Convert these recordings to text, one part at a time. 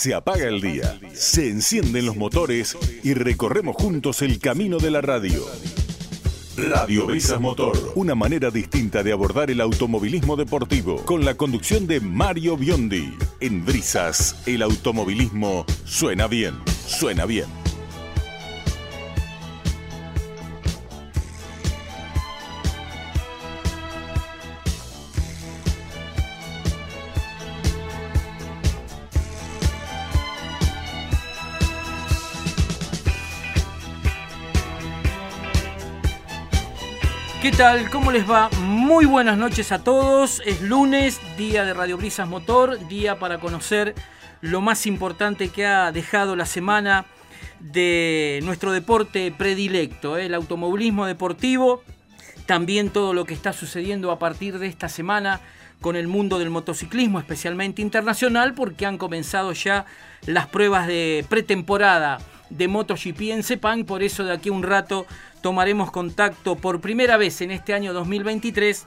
Se apaga el día, se encienden los motores y recorremos juntos el camino de la radio. Radio Brisas Motor, una manera distinta de abordar el automovilismo deportivo, con la conducción de Mario Biondi. En Brisas, el automovilismo suena bien, suena bien. Tal? ¿Cómo les va? Muy buenas noches a todos. Es lunes, día de Radio Brisas Motor, día para conocer lo más importante que ha dejado la semana de nuestro deporte predilecto, ¿eh? el automovilismo deportivo. También todo lo que está sucediendo a partir de esta semana con el mundo del motociclismo, especialmente internacional, porque han comenzado ya las pruebas de pretemporada de MotoGP en Sepang. Por eso de aquí a un rato tomaremos contacto por primera vez en este año 2023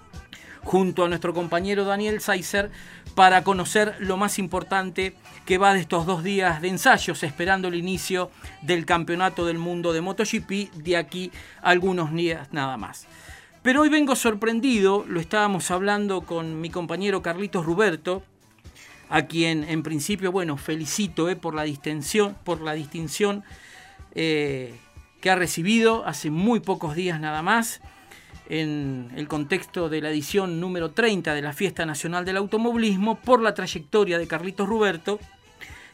junto a nuestro compañero Daniel Seiser para conocer lo más importante que va de estos dos días de ensayos, esperando el inicio del Campeonato del Mundo de MotoGP de aquí a algunos días nada más. Pero hoy vengo sorprendido, lo estábamos hablando con mi compañero Carlitos Ruberto, a quien en principio, bueno, felicito eh, por la distinción, por la distinción que ha recibido hace muy pocos días nada más en el contexto de la edición número 30 de la Fiesta Nacional del Automovilismo por la trayectoria de Carlitos Ruberto.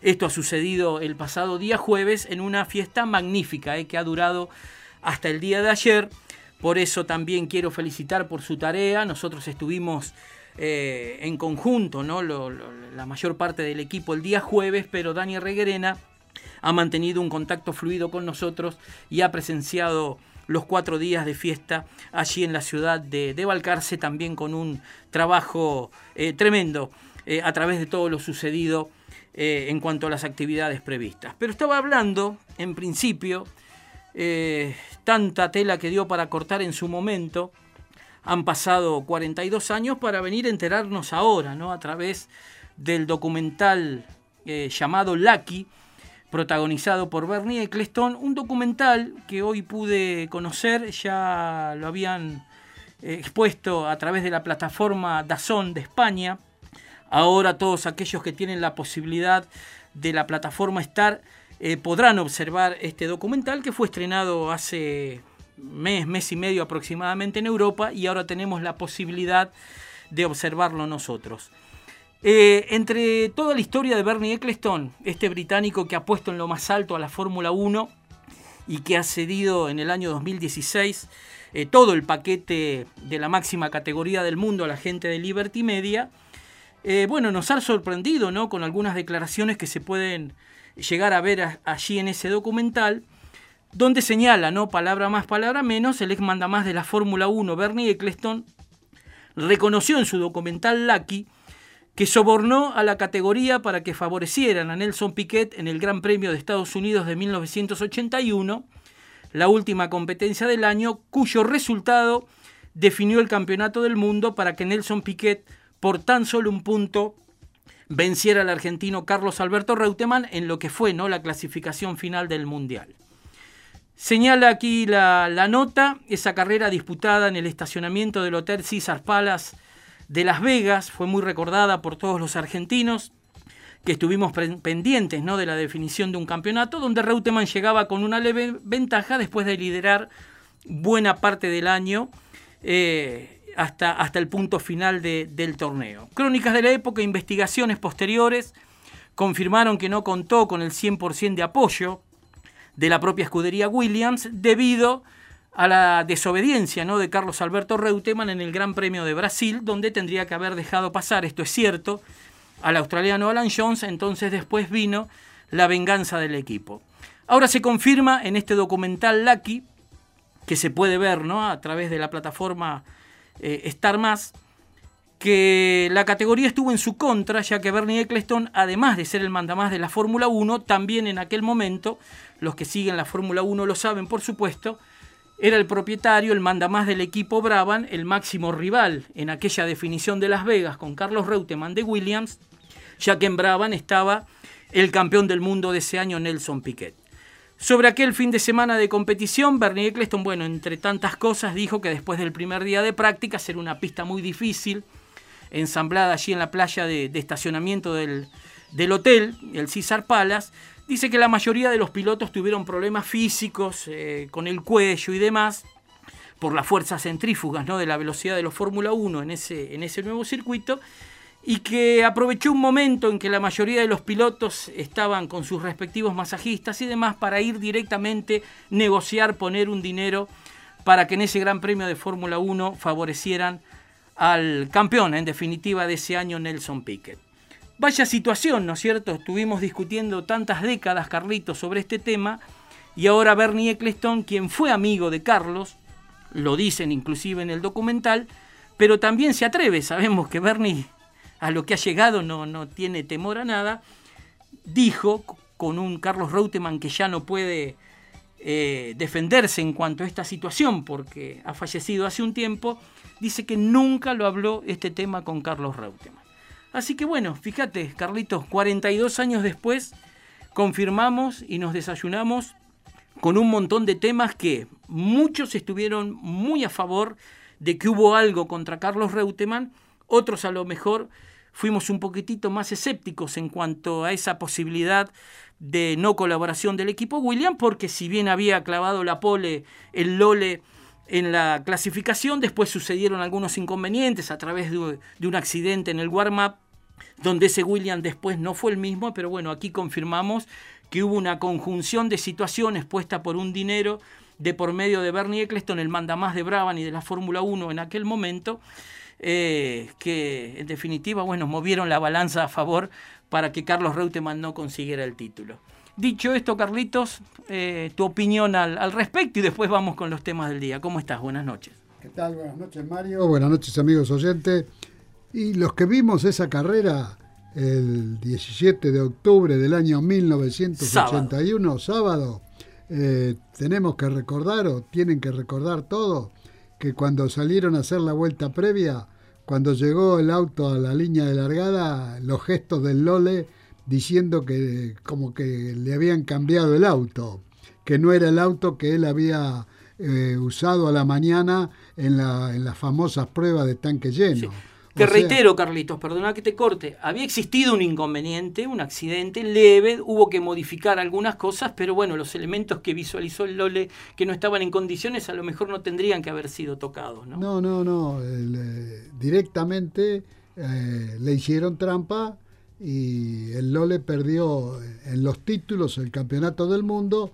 Esto ha sucedido el pasado día jueves en una fiesta magnífica eh, que ha durado hasta el día de ayer. Por eso también quiero felicitar por su tarea. Nosotros estuvimos eh, en conjunto, ¿no? la mayor parte del equipo el día jueves, pero Dani Reguerena ha mantenido un contacto fluido con nosotros y ha presenciado los cuatro días de fiesta allí en la ciudad de, de Balcarce, también con un trabajo eh, tremendo eh, a través de todo lo sucedido en cuanto a las actividades previstas. Pero estaba hablando, en principio, tanta tela que dio para cortar en su momento, han pasado 42 años para venir a enterarnos ahora, ¿no? A través del documental llamado Lucky, protagonizado por Bernie Eccleston, un documental que hoy pude conocer, ya lo habían eh, expuesto a través de la plataforma Dazón de España. Ahora todos aquellos que tienen la posibilidad de la plataforma Star eh, podrán observar este documental que fue estrenado hace mes, mes y medio aproximadamente en Europa y ahora tenemos la posibilidad de observarlo nosotros. Eh, entre toda la historia de Bernie Eccleston, este británico que ha puesto en lo más alto a la Fórmula 1 y que ha cedido en el año 2016 eh, todo el paquete de la máxima categoría del mundo a la gente de Liberty Media, eh, bueno, nos ha sorprendido ¿no? con algunas declaraciones que se pueden llegar a ver allí en ese documental, donde señala, ¿no? palabra más, palabra menos, el ex mandamás de la Fórmula 1, Bernie Eccleston, reconoció en su documental Lucky que sobornó a la categoría para que favorecieran a Nelson Piquet en el Gran Premio de Estados Unidos de 1981, la última competencia del año, cuyo resultado definió el campeonato del mundo para que Nelson Piquet, por tan solo un punto, venciera al argentino Carlos Alberto Reutemann en lo que fue ¿no? la clasificación final del Mundial. Señala aquí la, nota, esa carrera disputada en el estacionamiento del Hotel César Palace de Las Vegas, fue muy recordada por todos los argentinos que estuvimos pendientes ¿no? de la definición de un campeonato, donde Reutemann llegaba con una leve ventaja después de liderar buena parte del año eh, hasta, hasta, el punto final del torneo. Crónicas de la época, investigaciones posteriores confirmaron que no contó con el 100% de apoyo de la propia escudería Williams debido a la desobediencia ¿no? de Carlos Alberto Reutemann en el Gran Premio de Brasil, donde tendría que haber dejado pasar, esto es cierto, al australiano Alan Jones, entonces después vino la venganza del equipo. Ahora se confirma en este documental Lucky, que se puede ver ¿no? a través de la plataforma eh, Star Más, que la categoría estuvo en su contra, ya que Bernie Eccleston, además de ser el mandamás de la Fórmula 1, también en aquel momento, los que siguen la Fórmula 1 lo saben por supuesto, era el propietario, el mandamás del equipo Brabham, el máximo rival en aquella definición de Las Vegas con Carlos Reutemann de Williams, ya que en Brabham estaba el campeón del mundo de ese año, Nelson Piquet. Sobre aquel fin de semana de competición, Bernie Eccleston, bueno, entre tantas cosas, dijo que después del primer día de práctica, ser una pista muy difícil, ensamblada allí en la playa de, estacionamiento del, hotel, el César Palace, dice que la mayoría de los pilotos tuvieron problemas físicos eh, con el cuello y demás por las fuerzas centrífugas ¿no? de la velocidad de los Fórmula 1 en ese, en ese nuevo circuito y que aprovechó un momento en que la mayoría de los pilotos estaban con sus respectivos masajistas y demás para ir directamente negociar, poner un dinero para que en ese Gran Premio de Fórmula 1 favorecieran al campeón, en definitiva, de ese año, Nelson Piquet. Vaya situación, ¿no es cierto? Estuvimos discutiendo tantas décadas, Carlitos, sobre este tema, y ahora Bernie Eccleston, quien fue amigo de Carlos, lo dicen inclusive en el documental, pero también se atreve, sabemos que Bernie a lo que ha llegado no, no tiene temor a nada, dijo con un Carlos Reutemann que ya no puede eh, defenderse en cuanto a esta situación porque ha fallecido hace un tiempo, dice que nunca lo habló este tema con Carlos Reutemann. Así que bueno, fíjate, Carlitos, 42 años después confirmamos y nos desayunamos con un montón de temas que muchos estuvieron muy a favor de que hubo algo contra Carlos Reutemann, otros a lo mejor fuimos un poquitito más escépticos en cuanto a esa posibilidad de no colaboración del equipo William, porque si bien había clavado la pole el Lole en la clasificación, después sucedieron algunos inconvenientes a través de, un accidente en el warm-up, donde ese William después no fue el mismo, pero bueno, aquí confirmamos que hubo una conjunción de situaciones puesta por un dinero de por medio de Bernie Eccleston, el mandamás de Brabham y de la Fórmula 1 en aquel momento, eh, que en definitiva, bueno, movieron la balanza a favor para que Carlos Reutemann no consiguiera el título. Dicho esto, Carlitos, eh, tu opinión al, respecto y después vamos con los temas del día. ¿Cómo estás? Buenas noches. ¿Qué tal? Buenas noches, Mario. Buenas noches, amigos oyentes. Y los que vimos esa carrera el 17 de octubre del año 1981, sábado, eh, tenemos que recordar o tienen que recordar todo que cuando salieron a hacer la vuelta previa, cuando llegó el auto a la línea de largada, los gestos del Lole diciendo que como que le habían cambiado el auto, que no era el auto que él había eh, usado a la mañana en, la, en las famosas pruebas de tanque lleno. Que reitero, Carlitos, perdona que te corte, había existido un inconveniente, un accidente leve, hubo que modificar algunas cosas, pero bueno, los elementos que visualizó el Lole que no estaban en condiciones a lo mejor no tendrían que haber sido tocados, ¿no? No, no, no, eh, directamente eh, le hicieron trampa y el Lole perdió en los títulos el campeonato del mundo,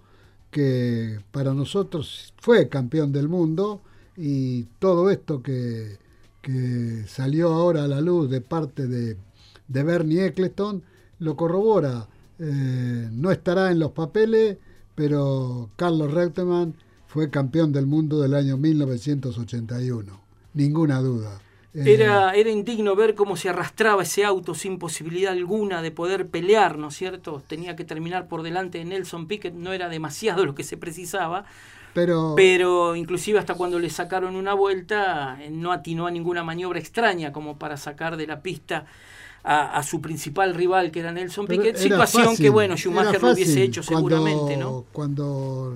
que para nosotros fue campeón del mundo y todo esto que que salió ahora a la luz de parte de, Bernie Eccleston, lo corrobora. Eh, no estará en los papeles, pero Carlos Reutemann fue campeón del mundo del año 1981, ninguna duda. Eh, era, era indigno ver cómo se arrastraba ese auto sin posibilidad alguna de poder pelear, ¿no es cierto? Tenía que terminar por delante de Nelson Piquet, no era demasiado lo que se precisaba, pero, inclusive hasta cuando le sacaron una vuelta, eh, no atinó a ninguna maniobra extraña como para sacar de la pista a, su principal rival, que era Nelson Piquet. Situación que, bueno, Schumacher lo hubiese hecho seguramente, ¿no? Cuando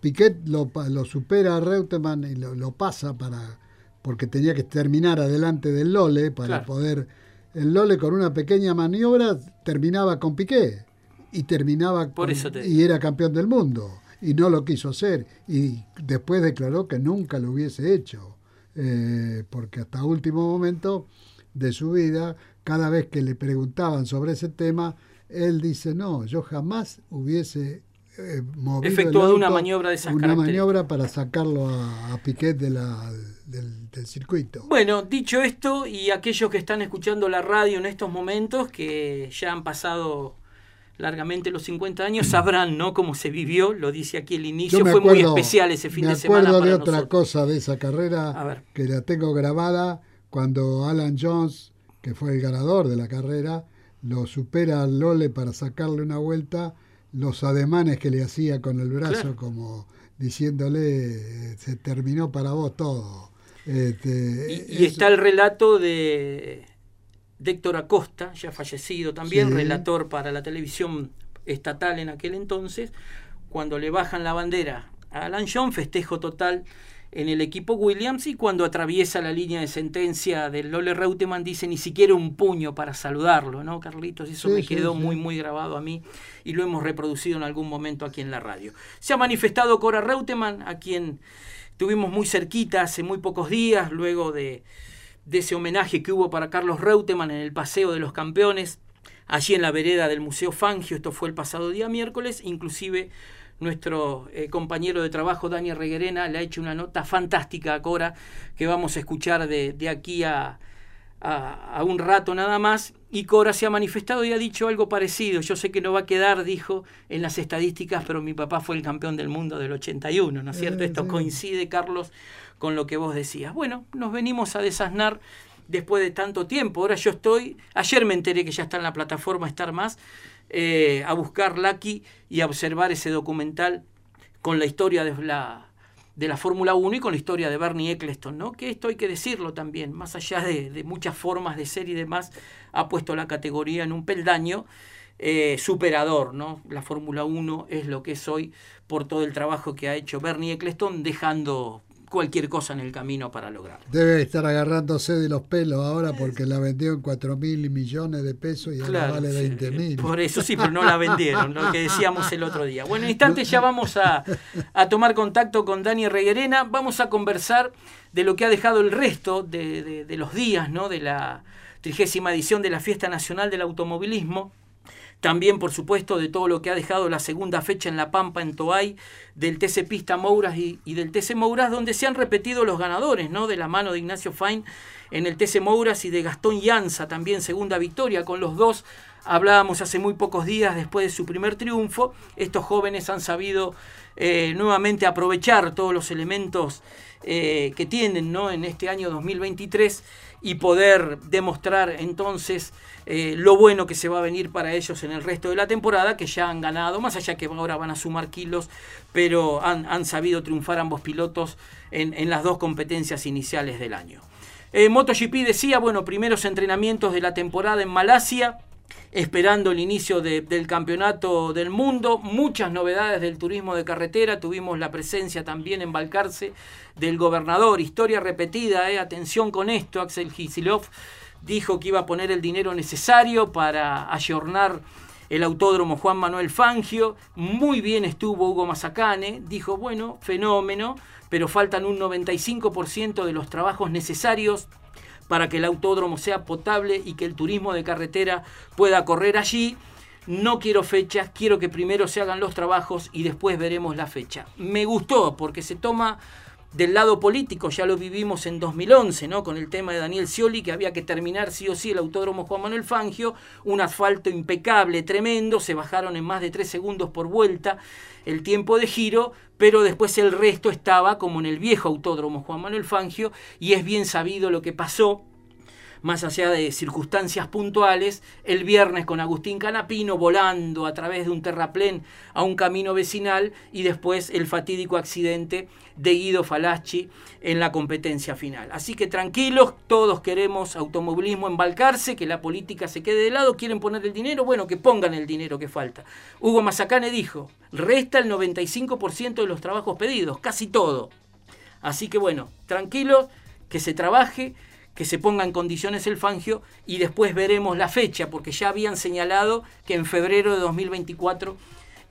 Piquet lo, lo supera a Reutemann y lo, pasa para porque tenía que terminar adelante del Lole para poder... El Lole con una pequeña maniobra terminaba con Piquet y terminaba Por eso y era campeón del mundo y no lo quiso hacer y después declaró que nunca lo hubiese hecho, eh, porque hasta último momento de su vida, cada vez que le preguntaban sobre ese tema, él dice, no, yo jamás hubiese eh, efectuado una maniobra de esas una maniobra para sacarlo a, Piquet de la, del, del, circuito. Bueno, dicho esto, y aquellos que están escuchando la radio en estos momentos, que ya han pasado largamente los 50 años, sabrán ¿no? cómo se vivió, lo dice aquí el inicio, fue muy especial ese fin de semana. Me acuerdo de otra cosa de esa carrera que la tengo grabada cuando Alan Jones, que fue el ganador de la carrera, lo supera al Lole para sacarle una vuelta, los ademanes que le hacía con el brazo como diciéndole se terminó para vos todo. Este, y, está el relato de Héctor Acosta, ya fallecido también, relator para la televisión estatal en aquel entonces, cuando le bajan la bandera a Alan John, festejo total en el equipo Williams y cuando atraviesa la línea de sentencia del Lole Reutemann dice ni siquiera un puño para saludarlo, ¿no, Carlitos? Eso me quedó muy, muy grabado a mí y lo hemos reproducido en algún momento aquí en la radio. Se ha manifestado Cora Reutemann, a quien tuvimos muy cerquita hace muy pocos días, luego de, de ese homenaje que hubo para Carlos Reutemann en el Paseo de los Campeones, allí en la vereda del Museo Fangio, esto fue el pasado día miércoles, inclusive nuestro eh, compañero de trabajo, Daniel Reguerena, le ha hecho una nota fantástica a Cora que vamos a escuchar de, aquí a, a, un rato nada más. Y Cora se ha manifestado y ha dicho algo parecido. Yo sé que no va a quedar, dijo, en las estadísticas, pero mi papá fue el campeón del mundo del 81, ¿no es cierto? Esto coincide, Carlos, con lo que vos decías. Bueno, nos venimos a desasnar después de tanto tiempo. Ahora yo estoy, ayer me enteré que ya está en la plataforma Estar Más, eh, a buscar Lucky y a observar ese documental con la historia de la, de la Fórmula 1 y con la historia de Bernie Eccleston, ¿no? que esto hay que decirlo también, más allá de, muchas formas de ser y demás, ha puesto la categoría en un peldaño eh, superador. ¿no? La Fórmula 1 es lo que es hoy por todo el trabajo que ha hecho Bernie Eccleston, dejando cualquier cosa en el camino para lograrlo. Debe estar agarrándose de los pelos ahora porque la vendió en 4 mil millones de pesos y ahora vale 20 mil. Por eso sí, pero no la vendieron, lo que decíamos el otro día. Bueno, en instantes ya vamos a, tomar contacto con Dani Reguerena, vamos a conversar de lo que ha dejado el resto de, de los días ¿no? de la trigésima edición de la Fiesta Nacional del Automovilismo. También, por supuesto, de todo lo que ha dejado la segunda fecha en La Pampa, en Toay, del TC Pista Mouras y, del TC Mouras, donde se han repetido los ganadores, ¿no? De la mano de Ignacio Fain en el TC Mouras y de Gastón Llanza, también segunda victoria con los dos. Hablábamos hace muy pocos días después de su primer triunfo. Estos jóvenes han sabido eh, nuevamente aprovechar todos los elementos eh, que tienen ¿no? en este año 2023 y poder demostrar entonces eh, lo bueno que se va a venir para ellos en el resto de la temporada, que ya han ganado, más allá que ahora van a sumar kilos, pero han, sabido triunfar ambos pilotos en, las dos competencias iniciales del año. Eh, MotoGP decía, bueno, primeros entrenamientos de la temporada en Malasia, esperando el inicio del campeonato del mundo, muchas novedades del turismo de carretera, tuvimos la presencia también en Balcarce del gobernador, historia repetida, eh, atención con esto, Axel Gisilov dijo que iba a poner el dinero necesario para ayornar el autódromo Juan Manuel Fangio, muy bien estuvo Hugo Mazacane, dijo, bueno, fenómeno, pero faltan un 95% de los trabajos necesarios para que el autódromo sea potable y que el turismo de carretera pueda correr allí. No quiero fechas, quiero que primero se hagan los trabajos y después veremos la fecha. Me gustó porque se toma del lado político, ya lo vivimos en 2011, ¿no? Con el tema de Daniel Scioli, que había que terminar sí o sí el autódromo Juan Manuel Fangio, un asfalto impecable, tremendo, se bajaron en más de tres segundos por vuelta el tiempo de giro, pero después el resto estaba como en el viejo autódromo Juan Manuel Fangio, y es bien sabido lo que pasó más allá de circunstancias puntuales, el viernes con Agustín Canapino volando a través de un terraplén a un camino vecinal y después el fatídico accidente de Guido Falacci en la competencia final. Así que tranquilos, todos queremos automovilismo embalcarse, que la política se quede de lado, quieren poner el dinero, bueno, que pongan el dinero que falta. Hugo Mazacane dijo, resta el 95% de los trabajos pedidos, casi todo. Así que bueno, tranquilos, que se trabaje que se ponga en condiciones el Fangio y después veremos la fecha, porque ya habían señalado que en febrero de 2024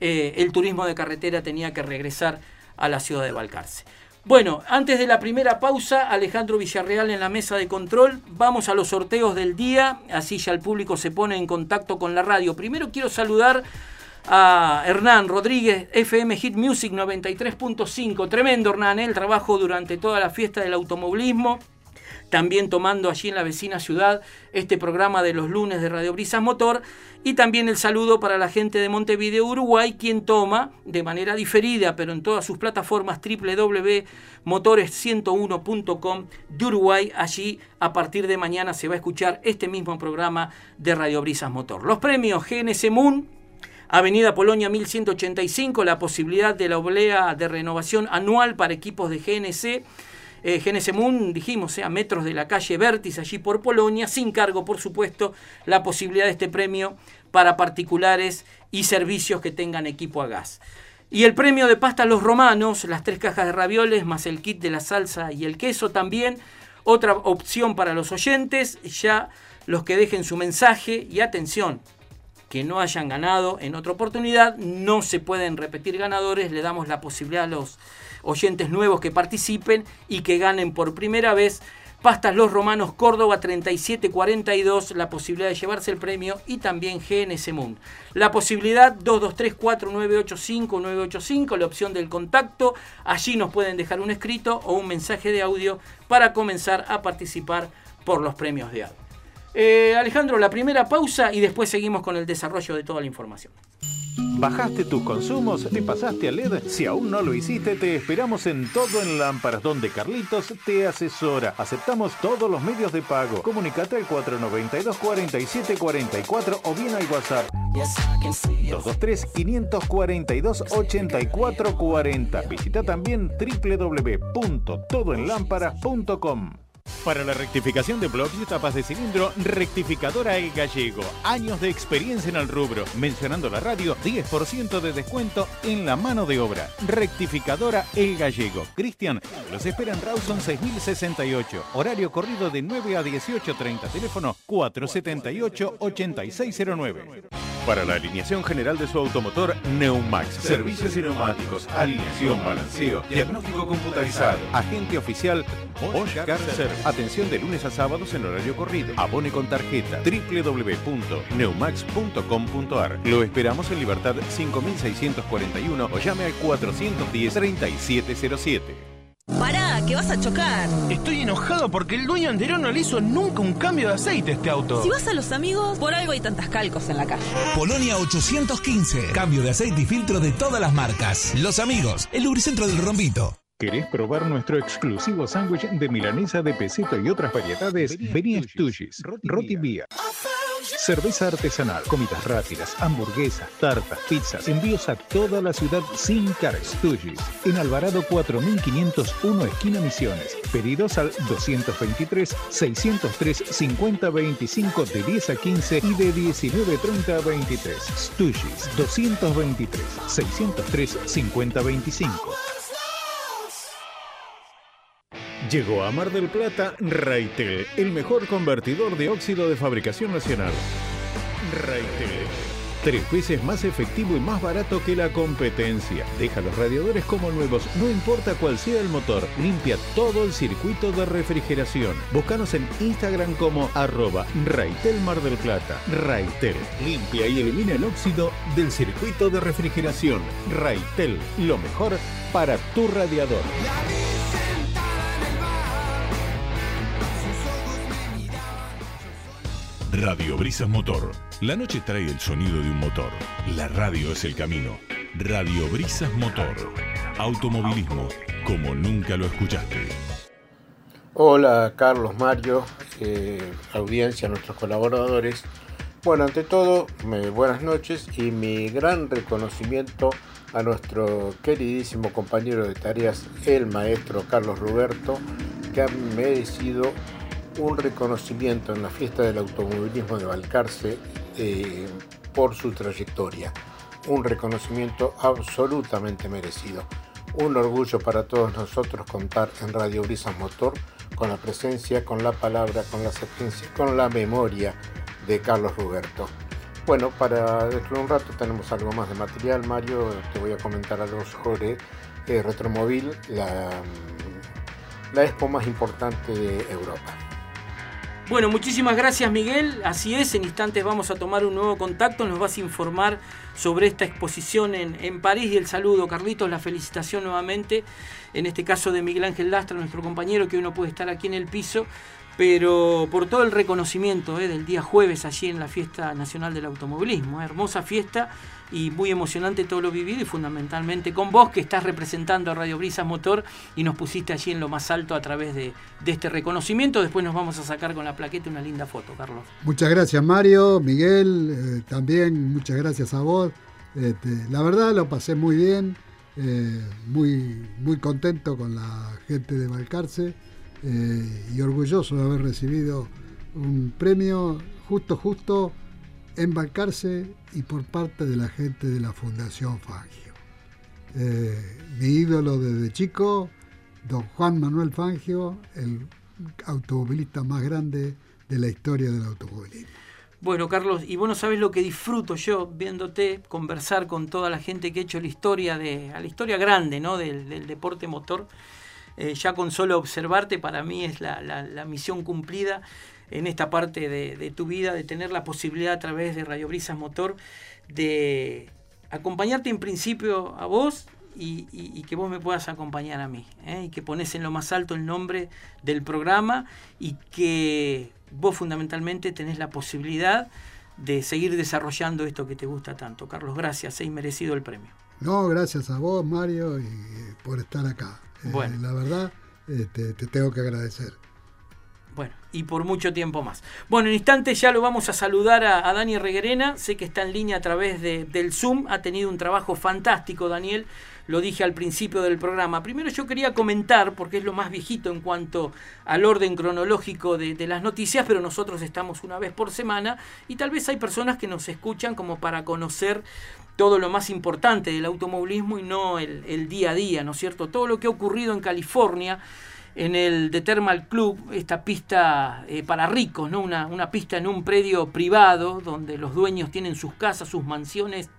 eh, el turismo de carretera tenía que regresar a la ciudad de Balcarce. Bueno, antes de la primera pausa, Alejandro Villarreal en la mesa de control, vamos a los sorteos del día, así ya el público se pone en contacto con la radio. Primero quiero saludar a Hernán Rodríguez, FM Hit Music 93.5, tremendo Hernán, ¿eh? el trabajo durante toda la fiesta del automovilismo también tomando allí en la vecina ciudad este programa de los lunes de Radio Brisas Motor y también el saludo para la gente de Montevideo, Uruguay, quien toma de manera diferida, pero en todas sus plataformas www.motores101.com de Uruguay. Allí a partir de mañana se va a escuchar este mismo programa de Radio Brisas Motor. Los premios GNC Moon, Avenida Polonia 1185, la posibilidad de la oblea de renovación anual para equipos de GNC Eh, dijimos, a metros de la calle Vértiz, allí por Polonia, sin cargo, por supuesto, la posibilidad de este premio para particulares y servicios que tengan equipo a gas. Y el premio de pasta a los romanos, las tres cajas de ravioles, más el kit de la salsa y el queso también. Otra opción para los oyentes, ya los que dejen su mensaje y atención, que no hayan ganado en otra oportunidad, no se pueden repetir ganadores, le damos la posibilidad a los oyentes nuevos que participen y que ganen por primera vez Pastas Los Romanos Córdoba 3742, la posibilidad de llevarse el premio y también GNS Moon. La posibilidad 2234985-985, la opción del contacto. Allí nos pueden dejar un escrito o un mensaje de audio para comenzar a participar por los premios de audio. Eh, Alejandro, la primera pausa y después seguimos con el desarrollo de toda la información. ¿Bajaste tus consumos? ¿Te pasaste a LED? Si aún no lo hiciste, te esperamos en Todo en Lámparas, donde Carlitos te asesora. Aceptamos todos los medios de pago. Comunicate al 492-4744 o bien al WhatsApp 223-542-8440. Visita también www.todoenlámparas.com. Para la rectificación de bloques y tapas de cilindro, rectificadora El Gallego. Años de experiencia en el rubro. Mencionando la radio, 10% de descuento en la mano de obra. Rectificadora El Gallego. Cristian, los espera en Rawson 6068. Horario corrido de 9 a 18.30. Teléfono 478-8609. Para la alineación general de su automotor, Neumax. Servicios y neumáticos, alineación, balanceo, diagnóstico computarizado. Agente oficial Bosch Car. Atención de lunes a sábados en horario corrido. Abone con tarjeta www.neumax.com.ar. Lo esperamos en Libertad 5641 o llame al 410 3707. Pará, que vas a chocar. Estoy enojado porque el dueño anterior no le hizo nunca un cambio de aceite a este auto. Si vas a los amigos, por algo hay tantas calcos en la calle. Polonia 815. Cambio de aceite y filtro de todas las marcas. Los amigos, el lubricentro del rombito. ¿Querés probar nuestro exclusivo sándwich de milanesa de peseto y otras variedades? Vení a Stugis, Roti Vía. Cerveza artesanal, comidas rápidas, hamburguesas, tartas, pizzas, envíos a toda la ciudad sin cargo. Stugis, en Alvarado 4501, esquina Misiones. Pedidos al 223-603-5025 de 10 a 15 y de 19.30 a 23. Stugis, 223-603-5025. Llegó a Mar del Plata Raitel, el mejor convertidor de óxido de fabricación nacional. Raitel. Tres veces más efectivo y más barato que la competencia. Deja los radiadores como nuevos, no importa cuál sea el motor. Limpia todo el circuito de refrigeración. Búscanos en Instagram como arroba Raitel Mar del Plata. Raitel. Limpia y elimina el óxido del circuito de refrigeración. Raitel. Lo mejor para tu radiador. Radio Brisas Motor. La noche trae el sonido de un motor. La radio es el camino. Radio Brisas Motor. Automovilismo como nunca lo escuchaste. Hola Carlos Mario, eh, audiencia, nuestros colaboradores. Bueno, ante todo, buenas noches y mi gran reconocimiento a nuestro queridísimo compañero de tareas, el maestro Carlos Roberto, que ha merecido un reconocimiento en la fiesta del automovilismo de Balcarce eh, por su trayectoria. Un reconocimiento absolutamente merecido. Un orgullo para todos nosotros contar en Radio Brisas Motor con la presencia, con la palabra, con la sapiencia, con la memoria de Carlos Roberto. Bueno, para dentro de un rato tenemos algo más de material, Mario. Te voy a comentar algo sobre eh, Retromóvil, la, la expo más importante de Europa. Bueno, muchísimas gracias Miguel. Así es, en instantes vamos a tomar un nuevo contacto. Nos vas a informar sobre esta exposición en, en París y el saludo, Carlitos, la felicitación nuevamente. En este caso de Miguel Ángel Lastra, nuestro compañero, que hoy no puede estar aquí en el piso, pero por todo el reconocimiento eh, del día jueves allí en la Fiesta Nacional del Automovilismo. Eh, hermosa fiesta y muy emocionante todo lo vivido y fundamentalmente con vos que estás representando a Radio Brisas Motor y nos pusiste allí en lo más alto a través de, este reconocimiento. Después nos vamos a sacar con la plaqueta una linda foto, Carlos. Muchas gracias Mario, Miguel, eh, también muchas gracias a vos. Este, la verdad lo pasé muy bien. eh, muy, muy contento con la gente de Balcarce eh, y orgulloso de haber recibido un premio justo, justo en Balcarce y por parte de la gente de la Fundación Fangio. Eh, mi ídolo desde chico, don Juan Manuel Fangio, el automovilista más grande de la historia del automovilismo. Bueno, Carlos, y vos no sabés lo que disfruto yo viéndote conversar con toda la gente que ha hecho la historia de, la historia grande, ¿no? Del, deporte motor. Eh, ya con solo observarte para mí es la, misión cumplida en esta parte de, tu vida, de tener la posibilidad a través de Radio Brisas Motor de acompañarte en principio a vos y, que vos me puedas acompañar a mí. ¿eh? Y que pones en lo más alto el nombre del programa y que vos fundamentalmente tenés la posibilidad de seguir desarrollando esto que te gusta tanto. Carlos, gracias, he merecido el premio. No, gracias a vos, Mario, y por estar acá. Eh, bueno. la verdad, te tengo que agradecer. Bueno, y por mucho tiempo más. Bueno, en instantes ya lo vamos a saludar a, Dani Reguerena. Sé que está en línea a través del Zoom. Ha tenido un trabajo fantástico, Daniel. Lo dije al principio del programa. Primero yo quería comentar, porque es lo más viejito en cuanto al orden cronológico de, las noticias, pero nosotros estamos una vez por semana y tal vez hay personas que nos escuchan como para conocer todo lo más importante del automovilismo y no el, día a día, ¿no es cierto? Todo lo que ha ocurrido en California en el The Thermal Club, esta pista eh, para ricos, ¿no? Una, una pista en un predio privado donde los dueños tienen sus casas, sus mansiones,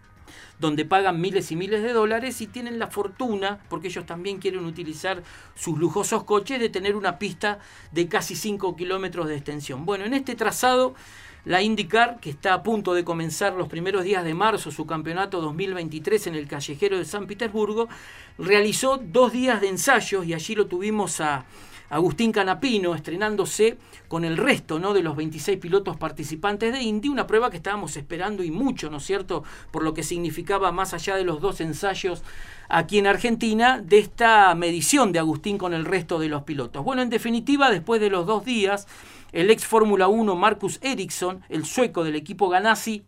donde pagan miles y miles de dólares y tienen la fortuna, porque ellos también quieren utilizar sus lujosos coches, de tener una pista de casi 5 kilómetros de extensión. Bueno, en este trazado la IndyCar, que está a punto de comenzar los primeros días de marzo su campeonato 2023 en el callejero de San Petersburgo, realizó dos días de ensayos y allí lo tuvimos a Agustín Canapino estrenándose con el resto ¿no? de los 26 pilotos participantes de Indy, una prueba que estábamos esperando y mucho, ¿no es cierto?, por lo que significaba más allá de los dos ensayos aquí en Argentina, de esta medición de Agustín con el resto de los pilotos. Bueno, en definitiva, después de los dos días, el ex Fórmula 1 Marcus Ericsson, el sueco del equipo Ganassi,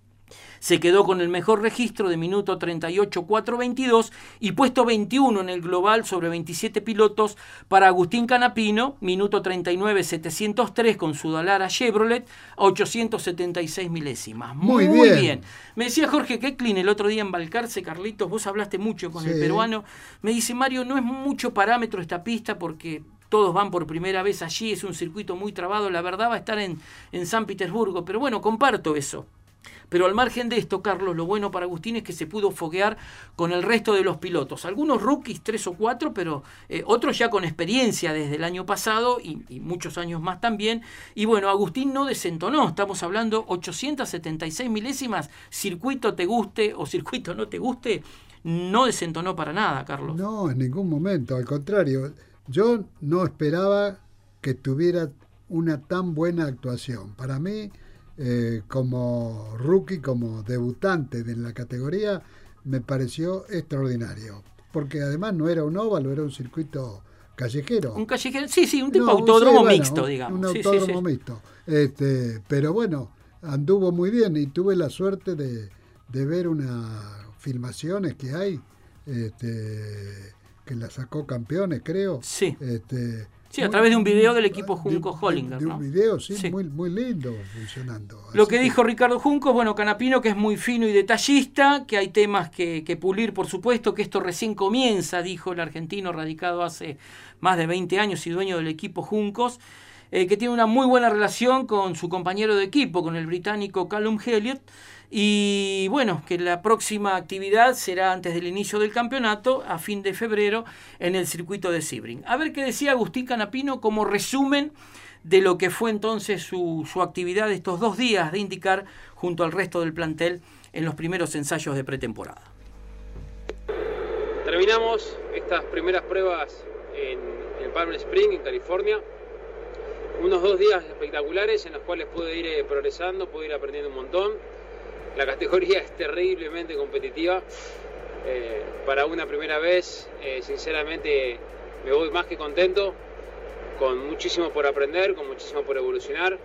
se quedó con el mejor registro de minuto 38.422 y puesto 21 en el global sobre 27 pilotos para Agustín Canapino, minuto 39.703 con su Dalara Chevrolet a 876 milésimas. Muy, bien. Me decía Jorge Keklin el otro día en Balcarce, Carlitos, vos hablaste mucho con el peruano. Me dice Mario, no es mucho parámetro esta pista porque todos van por primera vez allí, es un circuito muy trabado, la verdad va a estar en, en San Petersburgo, pero bueno, comparto eso. Pero al margen de esto, Carlos, lo bueno para Agustín es que se pudo foguear con el resto de los pilotos. Algunos rookies, tres o cuatro, pero eh, otros ya con experiencia desde el año pasado y, y, muchos años más también. Y bueno, Agustín no desentonó, estamos hablando 876 milésimas, circuito te guste o circuito no te guste, no desentonó para nada, Carlos. No, en ningún momento, al contrario yo no esperaba que tuviera una tan buena actuación. Para mí, eh, como rookie, como debutante en la categoría, me pareció extraordinario. Porque además no era un óvalo, era un circuito callejero. Un callejero, sí, sí, un tipo autódromo mixto, digamos. Un autódromo mixto. Este, pero bueno, anduvo muy bien y tuve la suerte de, de ver unas filmaciones que hay. Este, que la sacó campeones, creo. Sí. Este, sí, a través de un video del equipo Junco Hollinger. De, un video, sí, Muy, muy lindo funcionando. Lo que, dijo Ricardo Junco, bueno, Canapino que es muy fino y detallista, que hay temas que, que, pulir, por supuesto, que esto recién comienza, dijo el argentino radicado hace más de 20 años y dueño del equipo Juncos. Eh, que tiene una muy buena relación con su compañero de equipo, con el británico Callum Elliott, y bueno, que la próxima actividad será antes del inicio del campeonato, a fin de febrero, en el circuito de Sebring. A ver qué decía Agustín Canapino como resumen de lo que fue entonces su, su actividad estos dos días de indicar junto al resto del plantel en los primeros ensayos de pretemporada. Terminamos estas primeras pruebas en el Palm Spring, en California. Unos dos días espectaculares en los cuales pude ir eh, progresando, pude ir aprendiendo un montón la categoría es terriblemente competitiva. Eh, para una primera vez, eh, sinceramente, me voy más que contento, con muchísimo por aprender, con muchísimo por evolucionar,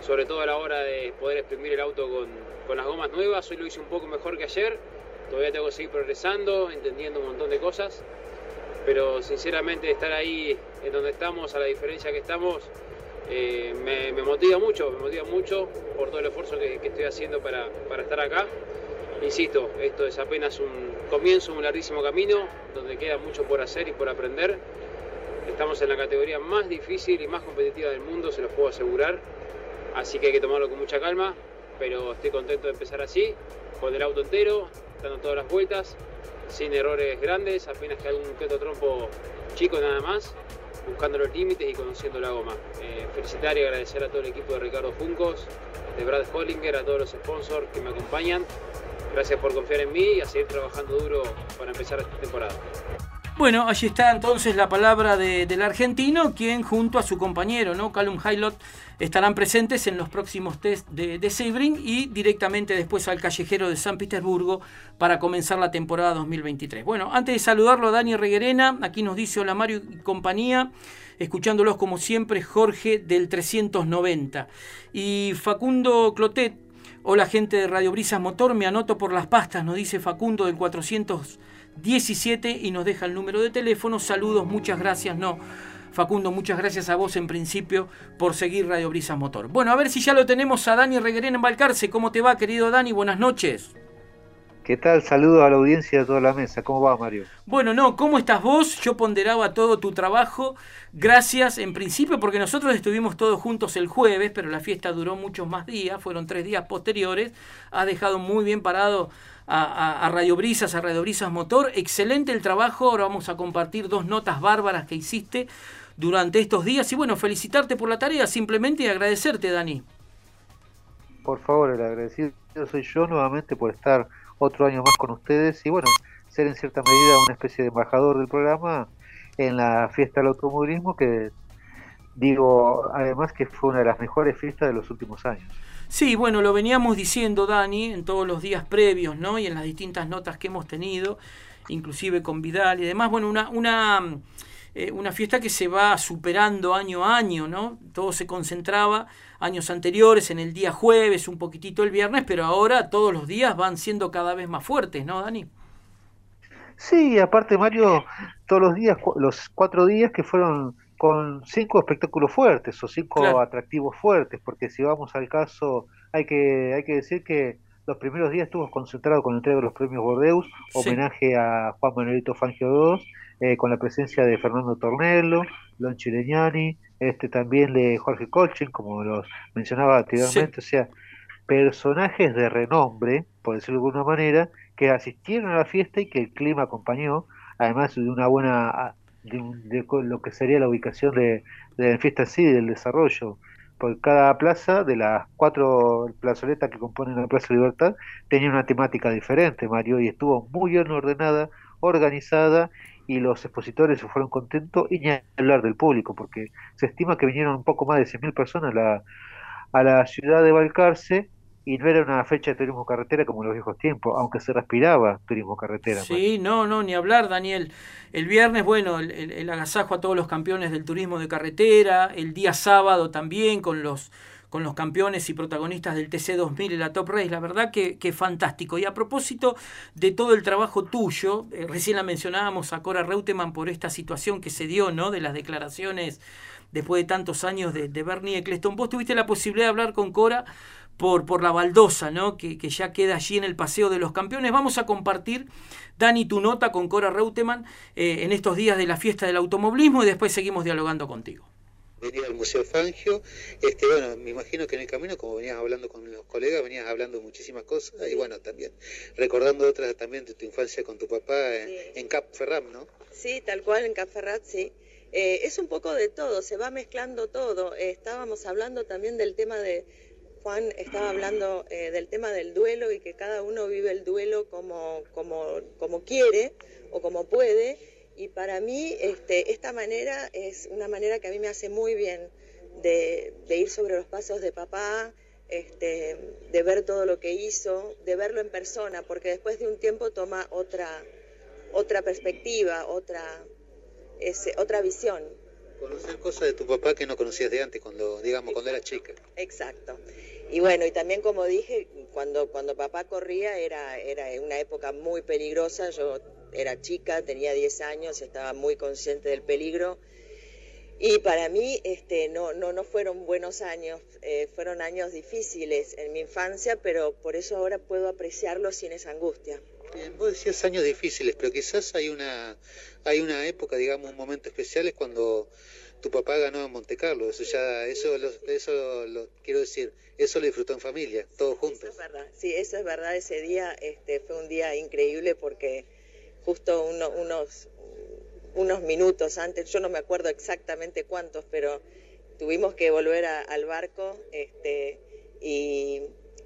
sobre todo a la hora de poder exprimir el auto con, las gomas nuevas. Hoy lo hice un poco mejor que ayer, todavía tengo que seguir progresando, entendiendo un montón de cosas, pero sinceramente estar ahí en donde estamos, a la diferencia que estamos, eh, me, motiva mucho, me motiva mucho por todo el esfuerzo que, estoy haciendo para, para, estar acá. Insisto, esto es apenas un comienzo un larguísimo camino donde queda mucho por hacer y por aprender. Estamos en la categoría más difícil y más competitiva del mundo, se los puedo asegurar. Así que hay que tomarlo con mucha calma, pero estoy contento de empezar así, con el auto entero, dando todas las vueltas, sin errores grandes, apenas que algún que trompo chico nada más, buscando los límites y conociendo la goma. Eh, felicitar y agradecer a todo el equipo de Ricardo Juncos, de Brad Hollinger, a todos los sponsors que me acompañan. Gracias por confiar en mí y a seguir trabajando duro para empezar esta temporada. Bueno, allí está entonces la palabra del argentino, quien junto a su compañero, ¿no? Callum Hylot, estarán presentes en los próximos test de, de Sebring y directamente después al callejero de San Petersburgo para comenzar la temporada 2023. Bueno, antes de saludarlo a Dani Reguerena, aquí nos dice hola Mario y compañía, escuchándolos como siempre Jorge del 390 y Facundo Clotet. Hola gente de Radio Brisas Motor, me anoto por las pastas, nos dice Facundo del 400 17 y nos deja el número de teléfono. Saludos, muchas gracias. No, Facundo, muchas gracias a vos en principio por seguir Radio Brisa Motor. Bueno, a ver si ya lo tenemos a Dani Reguerén en Balcarce. ¿Cómo te va, querido Dani? Buenas noches. ¿Qué tal? Saludos a la audiencia de toda la mesa. ¿Cómo va, Mario? Bueno, no, ¿cómo estás vos? Yo ponderaba todo tu trabajo. Gracias, en principio, porque nosotros estuvimos todos juntos el jueves, pero la fiesta duró muchos más días, fueron tres días posteriores. Has dejado muy bien parado a, Radio Brisas, a Radio Brisas Motor. Excelente el trabajo. Ahora vamos a compartir dos notas bárbaras que hiciste durante estos días. Y bueno, felicitarte por la tarea simplemente y agradecerte, Dani. Por favor, el agradecido soy yo nuevamente por estar otro año más con ustedes y bueno, ser en cierta medida una especie de embajador del programa en la fiesta del automovilismo que digo además que fue una de las mejores fiestas de los últimos años. Sí, bueno, lo veníamos diciendo, Dani, en todos los días previos, ¿no? Y en las distintas notas que hemos tenido, inclusive con Vidal y demás. Bueno, una, una, eh, una fiesta que se va superando año a año, ¿no? Todo se concentraba años anteriores en el día jueves, un poquitito el viernes, pero ahora todos los días van siendo cada vez más fuertes, ¿no, Dani? Sí, aparte Mario, todos los días, los cuatro días que fueron con cinco espectáculos fuertes o cinco atractivos fuertes, porque si vamos al caso, hay que, hay que decir que los primeros días estuvo concentrado con el entrega de los premios Bordeus, homenaje a Juan Manuelito Fangio II, eh, con la presencia de Fernando Tornello, Lon Chileñani, este también de Jorge Colchin, como los mencionaba anteriormente, o sea, personajes de renombre, por decirlo de alguna manera, que asistieron a la fiesta y que el clima acompañó, además de una buena de, lo que sería la ubicación de, de la fiesta sí, del desarrollo. Por cada plaza, de las cuatro plazoletas que componen la Plaza Libertad, tenía una temática diferente, Mario, y estuvo muy bien ordenada, organizada, y los expositores se fueron contentos, y ni hablar del público, porque se estima que vinieron un poco más de 100.000 personas a la, a la ciudad de Balcarce, y no era una fecha de turismo carretera como en los viejos tiempos, aunque se respiraba turismo carretera. Sí, no, no, ni hablar, Daniel. El viernes, bueno, el, agasajo a todos los campeones del turismo de carretera, el día sábado también con los con los campeones y protagonistas del TC2000 y la Top Race, la verdad que, que fantástico. Y a propósito de todo el trabajo tuyo, eh, recién la mencionábamos a Cora Reutemann por esta situación que se dio, ¿no? De las declaraciones después de tantos años de, de Bernie Eccleston. Vos tuviste la posibilidad de hablar con Cora por, por la baldosa, ¿no? Que, ya queda allí en el Paseo de los Campeones. Vamos a compartir, Dani, tu nota con Cora Reutemann eh, en estos días de la fiesta del automovilismo y después seguimos dialogando contigo. Venía al Museo Fangio, este, bueno, me imagino que en el camino, como venías hablando con los colegas, venías hablando muchísimas cosas y bueno, también recordando otras también de tu infancia con tu papá en, Cap Ferrat, ¿no? Sí, tal cual, en Cap Ferrat, sí. Eh, es un poco de todo, se va mezclando todo. estábamos hablando también del tema de, Juan estaba hablando eh, del tema del duelo y que cada uno vive el duelo como, como, como quiere o como puede. Y para mí este, esta manera es una manera que a mí me hace muy bien de, ir sobre los pasos de papá, este, de ver todo lo que hizo, de verlo en persona, porque después de un tiempo toma otra, otra perspectiva, otra, ese, otra visión. Conocer cosas de tu papá que no conocías de antes, cuando, digamos, cuando era chica. Exacto. y bueno, y también como dije, cuando, cuando papá corría era, era una época muy peligrosa, yo era chica, tenía 10 años, estaba muy consciente del peligro. Y para mí este, no, no, no fueron buenos años, eh, fueron años difíciles en mi infancia, pero por eso ahora puedo apreciarlos sin esa angustia. Bien, vos decías años difíciles, pero quizás hay una, hay una época, digamos, un momento especial es cuando tu papá ganó en Monte Carlo. Eso ya, eso, lo, eso lo, quiero decir, eso lo disfrutó en familia, todos juntos. Eso es verdad, sí, eso es verdad. Ese día este, fue un día increíble porque justo unos, unos minutos antes, yo no me acuerdo exactamente cuántos, pero tuvimos que volver al barco este, y,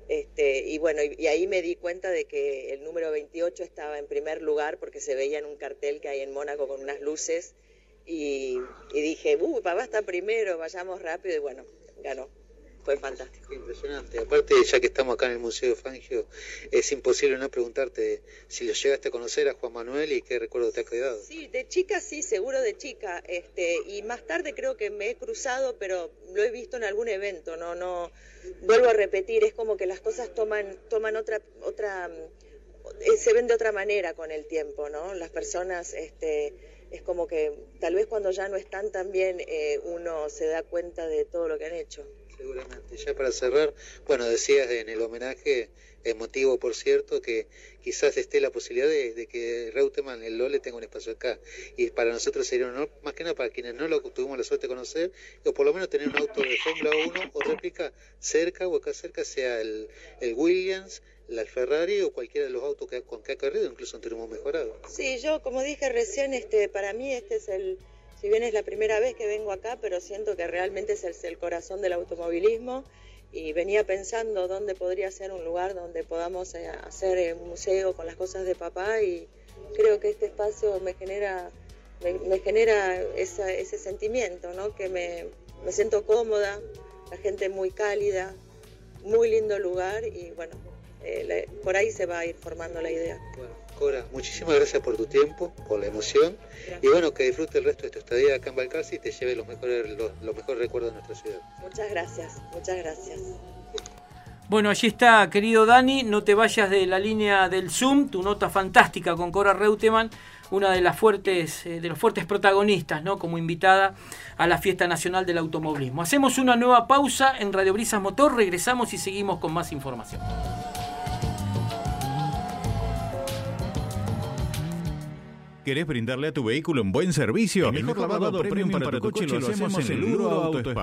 este, y bueno, y, ahí me di cuenta de que el número 28 estaba en primer lugar porque se veía en un cartel que hay en Mónaco con unas luces y, y dije, uh, papá está primero, vayamos rápido y bueno, ganó fue fantástico. Impresionante. Aparte, ya que estamos acá en el Museo de Fangio, es imposible no preguntarte si lo llegaste a conocer a Juan Manuel y qué recuerdo te ha quedado. Sí, de chica sí, seguro de chica. Este, y más tarde creo que me he cruzado, pero lo he visto en algún evento, no, no, vuelvo a repetir, es como que las cosas toman, toman otra, otra, eh, se ven de otra manera con el tiempo, ¿no? Las personas, este, es como que tal vez cuando ya no están tan bien, eh, uno se da cuenta de todo lo que han hecho. Seguramente. Ya para cerrar, bueno, decías en el homenaje, emotivo por cierto, que quizás esté la posibilidad de, que Reutemann, el Lole, tenga un espacio acá. Y para nosotros sería un honor, más que nada para quienes no lo tuvimos la suerte de conocer, o por lo menos tener un auto de Fórmula 1 o réplica cerca o acá cerca, sea el, el Williams, la Ferrari o cualquiera de los autos que, con que ha corrido, incluso un turismo mejorado. Sí, yo como dije recién, este, para mí este es el si bien es la primera vez que vengo acá, pero siento que realmente es el, corazón del automovilismo y venía pensando dónde podría ser un lugar donde podamos eh, hacer un museo con las cosas de papá y creo que este espacio me genera, me, genera ese sentimiento, ¿no? que me, me siento cómoda, la gente muy cálida, muy lindo lugar y bueno, eh, por ahí se va a ir formando la idea. Cora, muchísimas gracias por tu tiempo, por la emoción y bueno, que disfrute el resto de tu estadía acá en Balcarce y te lleve los mejores, los, mejores recuerdos de nuestra ciudad. Muchas gracias, muchas gracias. Bueno, allí está, querido Dani, no te vayas de la línea del Zoom, tu nota fantástica con Cora Reutemann, una de las fuertes, eh, de los fuertes protagonistas, ¿no? Como invitada a la Fiesta Nacional del Automovilismo. Hacemos una nueva pausa en Radio Brisas Motor, regresamos y seguimos con más información. ¿Querés brindarle a tu vehículo un buen servicio? El mejor, lavado, premium para, tu coche, lo hacemos en el Luro Auto Spa.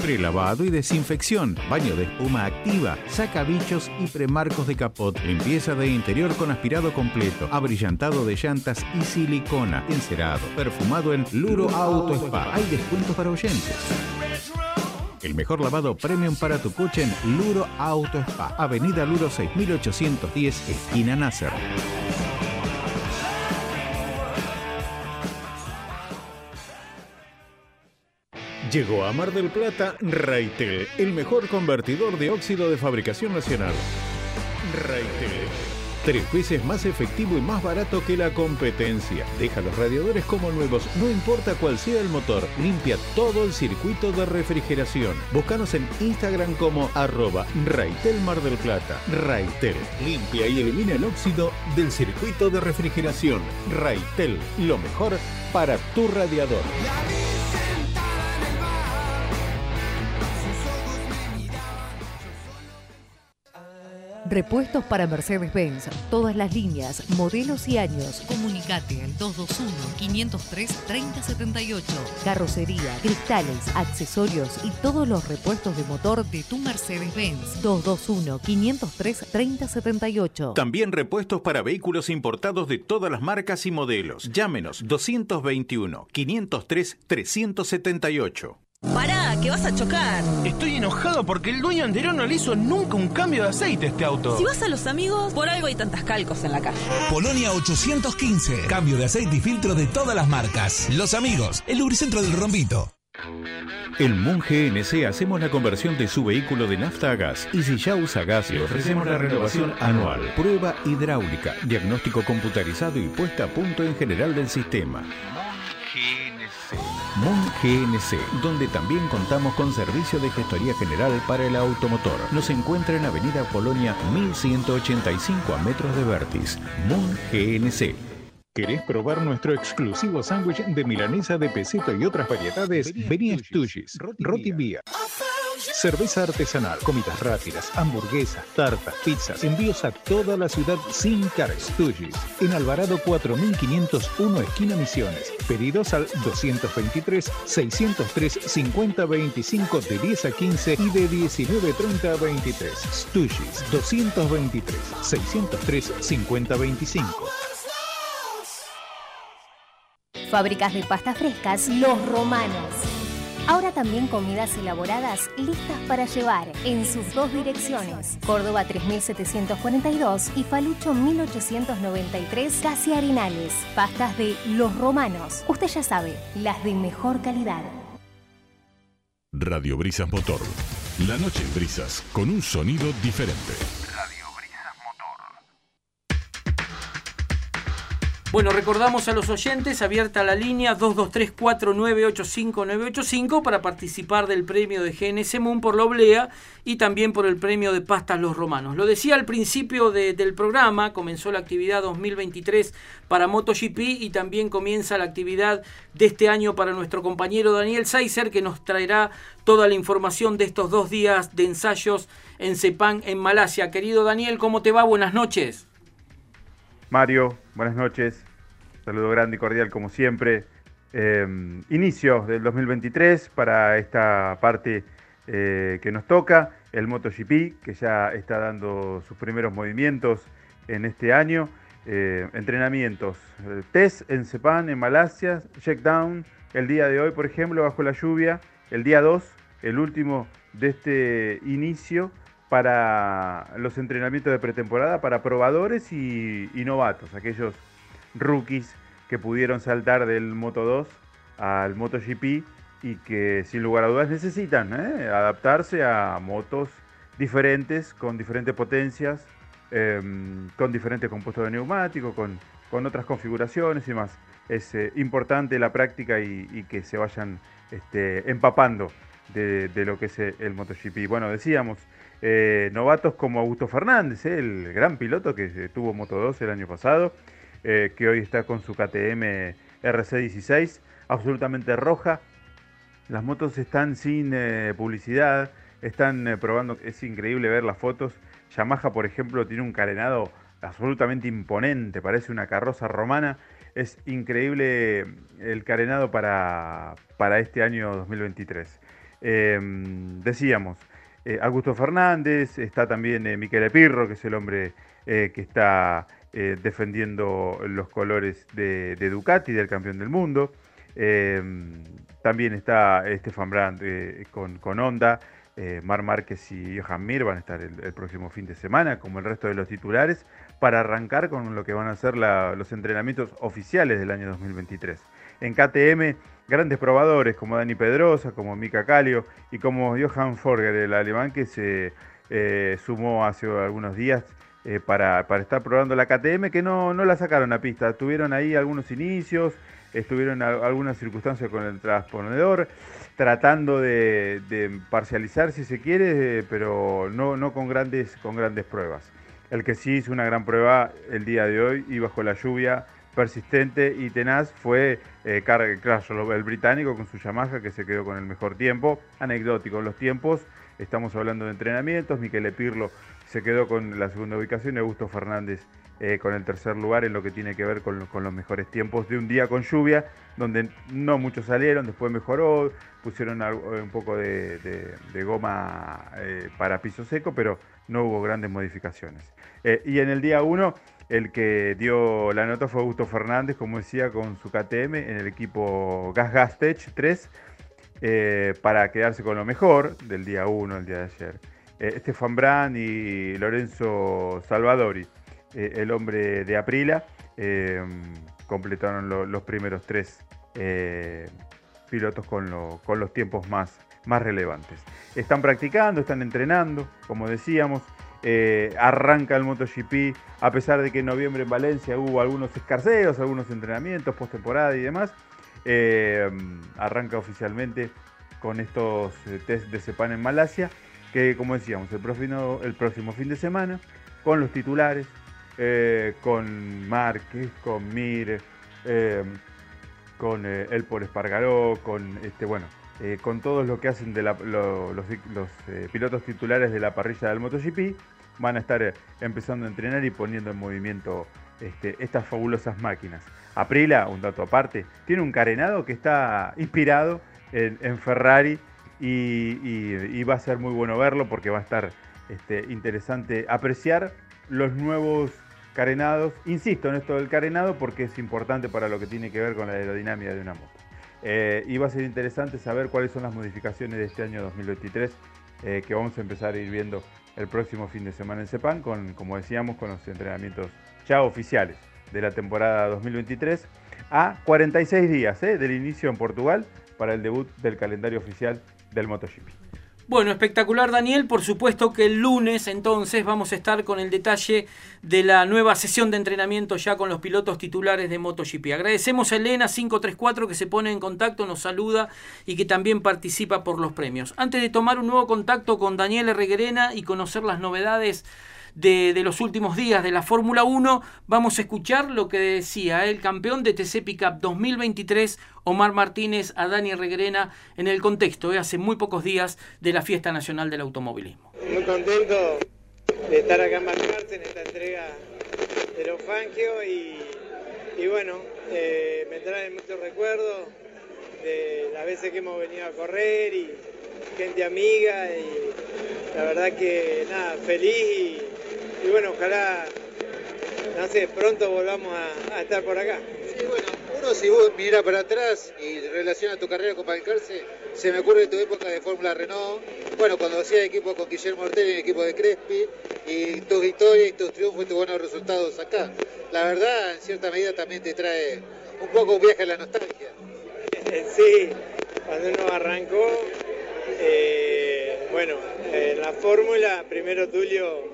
Prelavado y desinfección, baño de espuma activa, saca bichos y premarcos de capot, limpieza de interior con aspirado completo, abrillantado de llantas y silicona, encerado, perfumado en Luro Auto Spa. Hay descuentos para oyentes. El mejor lavado premium para tu coche en Luro Auto Spa, Avenida Luro 6810, esquina Nasser. Llegó a Mar del Plata Raitel, el mejor convertidor de óxido de fabricación nacional. Raitel. Tres veces más efectivo y más barato que la competencia. Deja los radiadores como nuevos, no importa cuál sea el motor. Limpia todo el circuito de refrigeración. Búscanos en Instagram como arroba Raitel Mar del Plata. Raitel. Limpia y elimina el óxido del circuito de refrigeración. Raitel. Lo mejor para tu radiador. Repuestos para Mercedes-Benz, todas las líneas, modelos y años. Comunicate al 221-503-3078. Carrocería, cristales, accesorios y todos los repuestos de motor de tu Mercedes-Benz. 221-503-3078. También repuestos para vehículos importados de todas las marcas y modelos. Llámenos 221-503-378. Pará, que vas a chocar. Estoy enojado porque el dueño anterior no le hizo nunca un cambio de aceite a este auto. Si vas a los amigos, por algo hay tantas calcos en la calle. Polonia 815. Cambio de aceite y filtro de todas las marcas. Los amigos, el lubricentro del rombito. En Moon GNC hacemos la conversión de su vehículo de nafta a gas y si ya usa gas le ofrecemos la renovación anual, prueba hidráulica, diagnóstico computarizado y puesta a punto en general del sistema. Moon GNC, donde también contamos con servicio de gestoría general para el automotor. Nos encuentra en Avenida Polonia 1185 a metros de Vertis. Moon GNC. ¿Querés probar nuestro exclusivo sándwich de milanesa de peseto y otras variedades? Vení a Stugis, Roti Vía. Cerveza artesanal, comidas rápidas, hamburguesas, tartas, pizzas, envíos a toda la ciudad sin cargo. Stugis, en Alvarado 4501, esquina Misiones. Pedidos al 223-603-5025 de 10 a 15 y de 19.30 a 23. Stugis, 223-603-5025. Fábricas de pasta frescas Los Romanos. Ahora también comidas elaboradas listas para llevar en sus dos direcciones. Córdoba 3742 y Falucho 1893, casi Arenales. Pastas de Los Romanos. Usted ya sabe, las de mejor calidad. Radio Brisas Motor. La noche en Brisas, con un sonido diferente. Bueno, recordamos a los oyentes, abierta la línea 223-4985-985 para participar del premio de GNS Moon por la oblea y también por el premio de Pastas Los Romanos. Lo decía al principio del programa, comenzó la actividad 2023 para MotoGP y también comienza la actividad de este año para nuestro compañero Daniel Seiser que nos traerá toda la información de estos dos días de ensayos en Sepang, en Malasia. Querido Daniel, ¿cómo te va? Buenas noches. Mario, buenas noches. Saludo grande y cordial como siempre. Eh, inicio del 2023 para esta parte eh, que nos toca, el MotoGP, que ya está dando sus primeros movimientos en este año. Eh, entrenamientos, test en Sepang, en Malasia, checkdown, el día de hoy, por ejemplo, bajo la lluvia, el día 2, el último de este inicio para los entrenamientos de pretemporada para probadores y, novatos, aquellos rookies que pudieron saltar del Moto 2 al MotoGP y que sin lugar a dudas necesitan ¿eh? adaptarse a motos diferentes, con diferentes potencias, em, con diferentes compuestos de neumático, con, otras configuraciones y más. Es eh, importante la práctica y, que se vayan este, empapando de, de, lo que es el MotoGP. Bueno, decíamos, eh, novatos como Augusto Fernández, eh, el gran piloto que tuvo Moto 2 el año pasado, eh, que hoy está con su KTM RC16, absolutamente roja. Las motos están sin publicidad, están probando, es increíble ver las fotos. Yamaha, por ejemplo, tiene un carenado absolutamente imponente, parece una carroza romana. Es increíble el carenado para, para este año 2023. decíamos, eh, Augusto Fernández, está también eh, Miquel Pirro, que es el hombre eh, que está defendiendo los colores de, Ducati, del campeón del mundo. también está Estefan Brandt con, con Honda. Mar Márquez y Johan Mir van a estar el, próximo fin de semana, como el resto de los titulares, para arrancar con lo que van a ser los entrenamientos oficiales del año 2023. En KTM grandes probadores como Dani Pedrosa, como Mika Calio y como Johan Forger, el alemán que se eh, sumó hace algunos días eh, para, estar probando la KTM, que no, no la sacaron a pista. Tuvieron ahí algunos inicios, estuvieron algunas circunstancias con el transponedor, tratando de, parcializar si se quiere, pero no, no con, grandes, con grandes pruebas. El que sí hizo una gran prueba el día de hoy y bajo la lluvia persistente y tenaz fue eh, el británico con su Yamaha que se quedó con el mejor tiempo. Anecdótico los tiempos, estamos hablando de entrenamientos, Miquel Pirlo se quedó con la segunda ubicación y Augusto Fernández eh, con el tercer lugar en lo que tiene que ver con, los mejores tiempos de un día con lluvia, donde no muchos salieron, después mejoró, pusieron un poco de, goma eh, para piso seco, pero no hubo grandes modificaciones. Eh, y en el día 1 el que dio la nota fue Augusto Fernández, como decía, con su KTM en el equipo Gas Gas Tech 3, eh, para quedarse con lo mejor del día 1, el día de ayer. Eh, Estefan Brand y Lorenzo Salvadori, eh, el hombre de Aprila, completaron los primeros tres pilotos con, los tiempos más relevantes. Están practicando, están entrenando, como decíamos. Eh, arranca el MotoGP, a pesar de que en noviembre en Valencia hubo algunos escarceos, algunos entrenamientos, postemporada y demás. eh, arranca oficialmente con estos eh, test de CEPAN en Malasia, que como decíamos, el próximo, fin de semana, con los titulares, con Márquez, con Mir, con El por Espargaró, con este, bueno, con todos lo que hacen los, pilotos titulares de la parrilla del MotoGP, van a estar empezando a entrenar y poniendo en movimiento este, estas fabulosas máquinas. Aprila, un dato aparte, tiene un carenado que está inspirado en, Ferrari y, va a ser muy bueno verlo porque va a estar este, interesante apreciar los nuevos carenados. Insisto en esto del carenado porque es importante para lo que tiene que ver con la aerodinámica de una moto. Eh, y va a ser interesante saber cuáles son las modificaciones de este año 2023 eh, que vamos a empezar a ir viendo el próximo fin de semana en Sepan, con, como decíamos, con los entrenamientos ya oficiales de la temporada 2023 a 46 días ¿eh? del inicio en Portugal para el debut del calendario oficial del MotoGP. Bueno, espectacular Daniel, por supuesto que el lunes entonces vamos a estar con el detalle de la nueva sesión de entrenamiento ya con los pilotos titulares de MotoGP. Agradecemos a Elena 534 que se pone en contacto, nos saluda y que también participa por los premios. Antes de tomar un nuevo contacto con Daniel Reguerena y conocer las novedades de, los últimos días de la Fórmula 1, vamos a escuchar lo que decía el campeón de TC Pickup 2023, Omar Martínez, a Dani Regrena, en el contexto, de hace muy pocos días, de la Fiesta Nacional del Automovilismo. Muy contento de estar acá en Balcarce en esta entrega de los Fangio y, y bueno, eh, me trae muchos recuerdos de las veces que hemos venido a correr y gente amiga y la verdad que nada, feliz y, bueno, ojalá, no sé, pronto volvamos a, estar por acá. Uno si vos miras para atrás y relaciona tu carrera con Balcarce, se me ocurre tu época de Fórmula Renault, bueno, cuando hacías equipo con Guillermo Ortega y el equipo de Crespi, y tus victorias y tus triunfos y tus buenos resultados acá. La verdad, en cierta medida también te trae un poco un viaje a la nostalgia. Sí, cuando uno arrancó, eh, bueno, en la fórmula, primero Tulio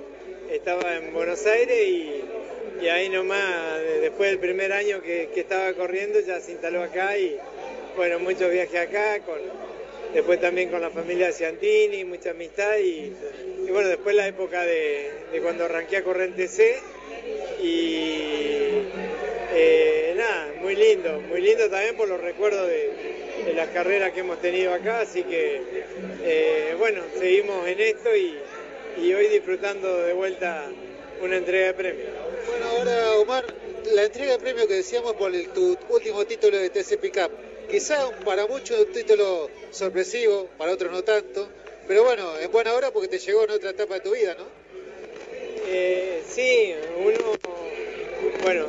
estaba en Buenos Aires y, ahí nomás, después del primer año que, estaba corriendo, ya se instaló acá y bueno, muchos viajes acá, con, después también con la familia Ciantini, mucha amistad y, bueno, después la época de, cuando arranqué a correr en TC y eh, muy lindo, muy lindo también por los recuerdos de, las carreras que hemos tenido acá, así que eh, bueno, seguimos en esto y, y hoy disfrutando de vuelta una entrega de premio. Bueno, ahora Omar, la entrega de premio que decíamos por tu último título de TC Pickup, quizá para muchos un título sorpresivo, para otros no tanto, pero bueno, en buena hora porque te llegó en otra etapa de tu vida, ¿no? Eh, sí, uno, bueno,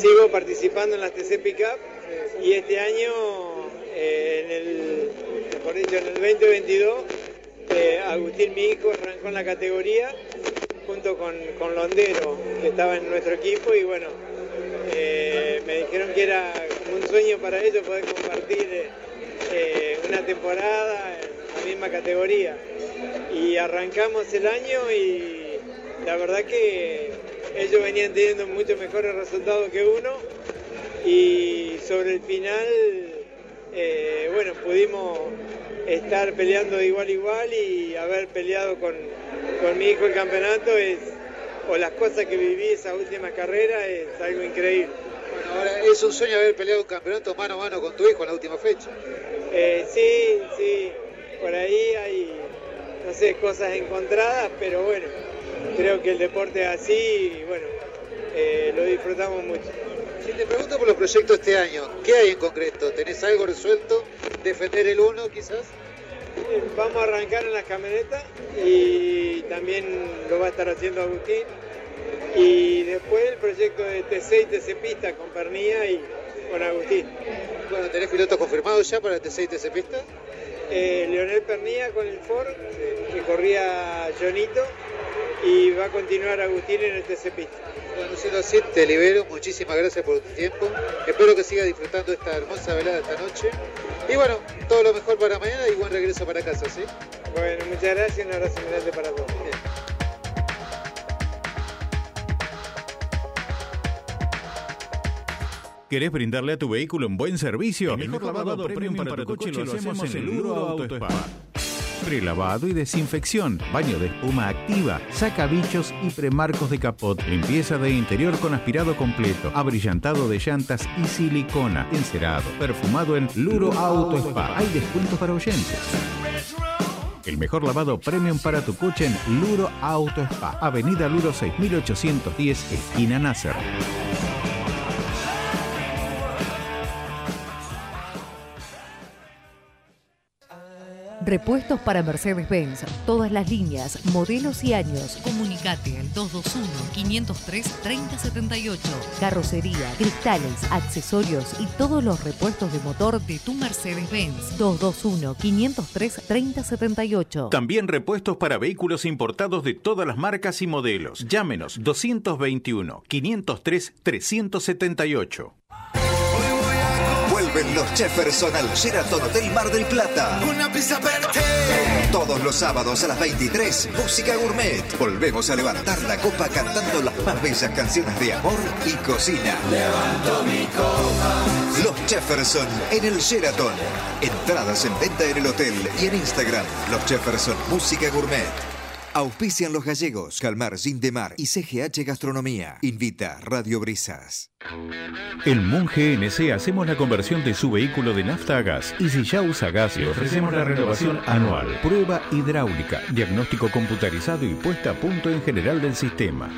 sigo participando en las TC Pickup y este año, eh, en el, mejor dicho, en el 2022, eh, Agustín, mi hijo, arrancó en la categoría junto con, Londero, que estaba en nuestro equipo, y bueno, eh, me dijeron que era como un sueño para ellos poder compartir eh, una temporada en la misma categoría. Y arrancamos el año y la verdad que ellos venían teniendo mucho mejores resultados que uno y sobre el final, bueno, pudimos estar peleando de igual a igual y haber peleado con, mi hijo el campeonato es, o las cosas que viví esa última carrera es algo increíble. Bueno, ahora es un sueño haber peleado un campeonato mano a mano con tu hijo en la última fecha. Eh, sí, sí, por ahí hay, no sé, cosas encontradas, pero bueno, creo que el deporte es así y bueno, eh, lo disfrutamos mucho. Si te pregunto por los proyectos este año, ¿qué hay en concreto? ¿Tenés algo resuelto? ¿Defender el 1 quizás? Vamos a arrancar en las camionetas y también lo va a estar haciendo Agustín. Y después el proyecto de TC y TC Pista con Pernilla y con Agustín. Bueno, ¿tenés pilotos confirmados ya para TC y TC Pista? Eh, Leonel Pernilla con el Ford, que corría Jonito, y va a continuar Agustín en el TC Pista. Bueno, siendo así, te libero. Muchísimas gracias por tu tiempo. Espero que sigas disfrutando esta hermosa velada esta noche. Y bueno, todo lo mejor para mañana y buen regreso para casa, ¿sí? Bueno, muchas gracias y un abrazo grande para todos. ¿Querés brindarle a tu vehículo un buen servicio? El mejor lavado premium para, tu coche lo hacemos en Luro Auto Spa. Prelavado y desinfección, baño de espuma activa, saca bichos y premarcos de capot, limpieza de interior con aspirado completo, abrillantado de llantas y silicona, encerado, perfumado en Luro Auto Spa. Hay descuentos para oyentes. El mejor lavado premium para tu coche en Luro Auto Spa, Avenida Luro 6810, esquina Nasser. Repuestos para Mercedes-Benz, todas las líneas, modelos y años. Comunicate al 221-503-3078. Carrocería, cristales, accesorios y todos los repuestos de motor de tu Mercedes-Benz. 221-503-3078. También repuestos para vehículos importados de todas las marcas y modelos. Llámenos 221-503-378. Vuelven los Jefferson al Sheraton Hotel Mar del Plata. Una pizza Todos los sábados a las 23, música gourmet. Volvemos a levantar la copa cantando las más bellas canciones de amor y cocina. Levanto mi copa. Los Jefferson en el Sheraton. Entradas en venta en el hotel y en Instagram. Los Jefferson Música Gourmet. Auspician los gallegos, Calmar, Mar y CGH Gastronomía. Invita Radio Brisas. En Moon GNC hacemos la conversión de su vehículo de nafta a gas y si ya usa gas le ofrecemos la renovación anual, prueba hidráulica, diagnóstico computarizado y puesta a punto en general del sistema.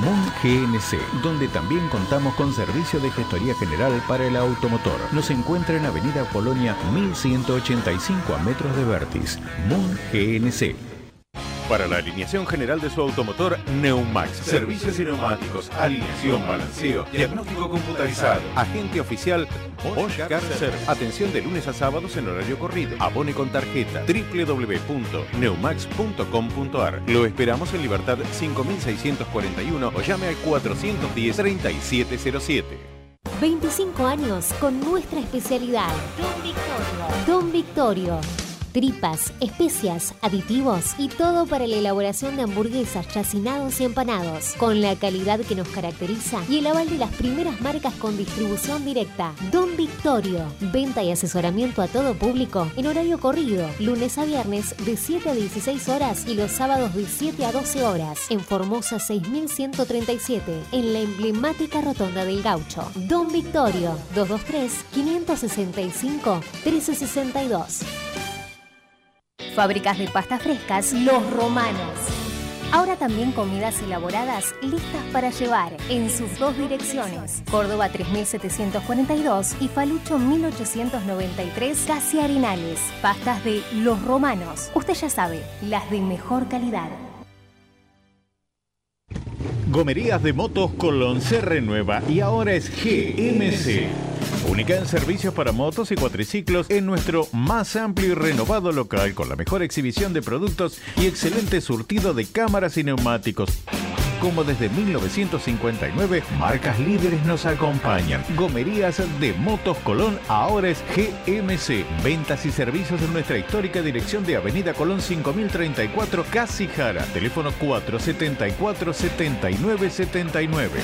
Moon GNC, donde también contamos con servicio de gestoría general para el automotor. Nos encuentra en Avenida Polonia 1185 a metros de Vertis. Moon GNC. Para la alineación general de su automotor, Neumax. Servicios y neumáticos, alineación, balanceo, diagnóstico computarizado. Agente oficial Oscar Ser. Atención de lunes a sábados en horario corrido. Abone con tarjeta www.neumax.com.ar. Lo esperamos en Libertad 5641 o llame al 410 3707. 25 años con nuestra especialidad. Don Victorio. Don Victorio tripas, especias, aditivos y todo para la elaboración de hamburguesas, chacinados y empanados, con la calidad que nos caracteriza y el aval de las primeras marcas con distribución directa. Don Victorio, venta y asesoramiento a todo público en horario corrido, lunes a viernes de 7 a 16 horas y los sábados de 7 a 12 horas, en Formosa 6137, en la emblemática Rotonda del Gaucho. Don Victorio, 223 565 1362. Fábricas de pastas frescas Los Romanos. Ahora también comidas elaboradas listas para llevar en sus dos direcciones. Córdoba 3742 y Falucho 1893, casi Arenales. Pastas de Los Romanos. Usted ya sabe, las de mejor calidad. Gomerías de Motos Colón se renueva y ahora es GMC. Única en servicios para motos y cuatriciclos en nuestro más amplio y renovado local con la mejor exhibición de productos y excelente surtido de cámaras y neumáticos como desde 1959, marcas líderes nos acompañan. Gomerías de Motos Colón ahora es GMC. Ventas y servicios en nuestra histórica dirección de Avenida Colón 5034, Casi Jara. Teléfono 474 7979.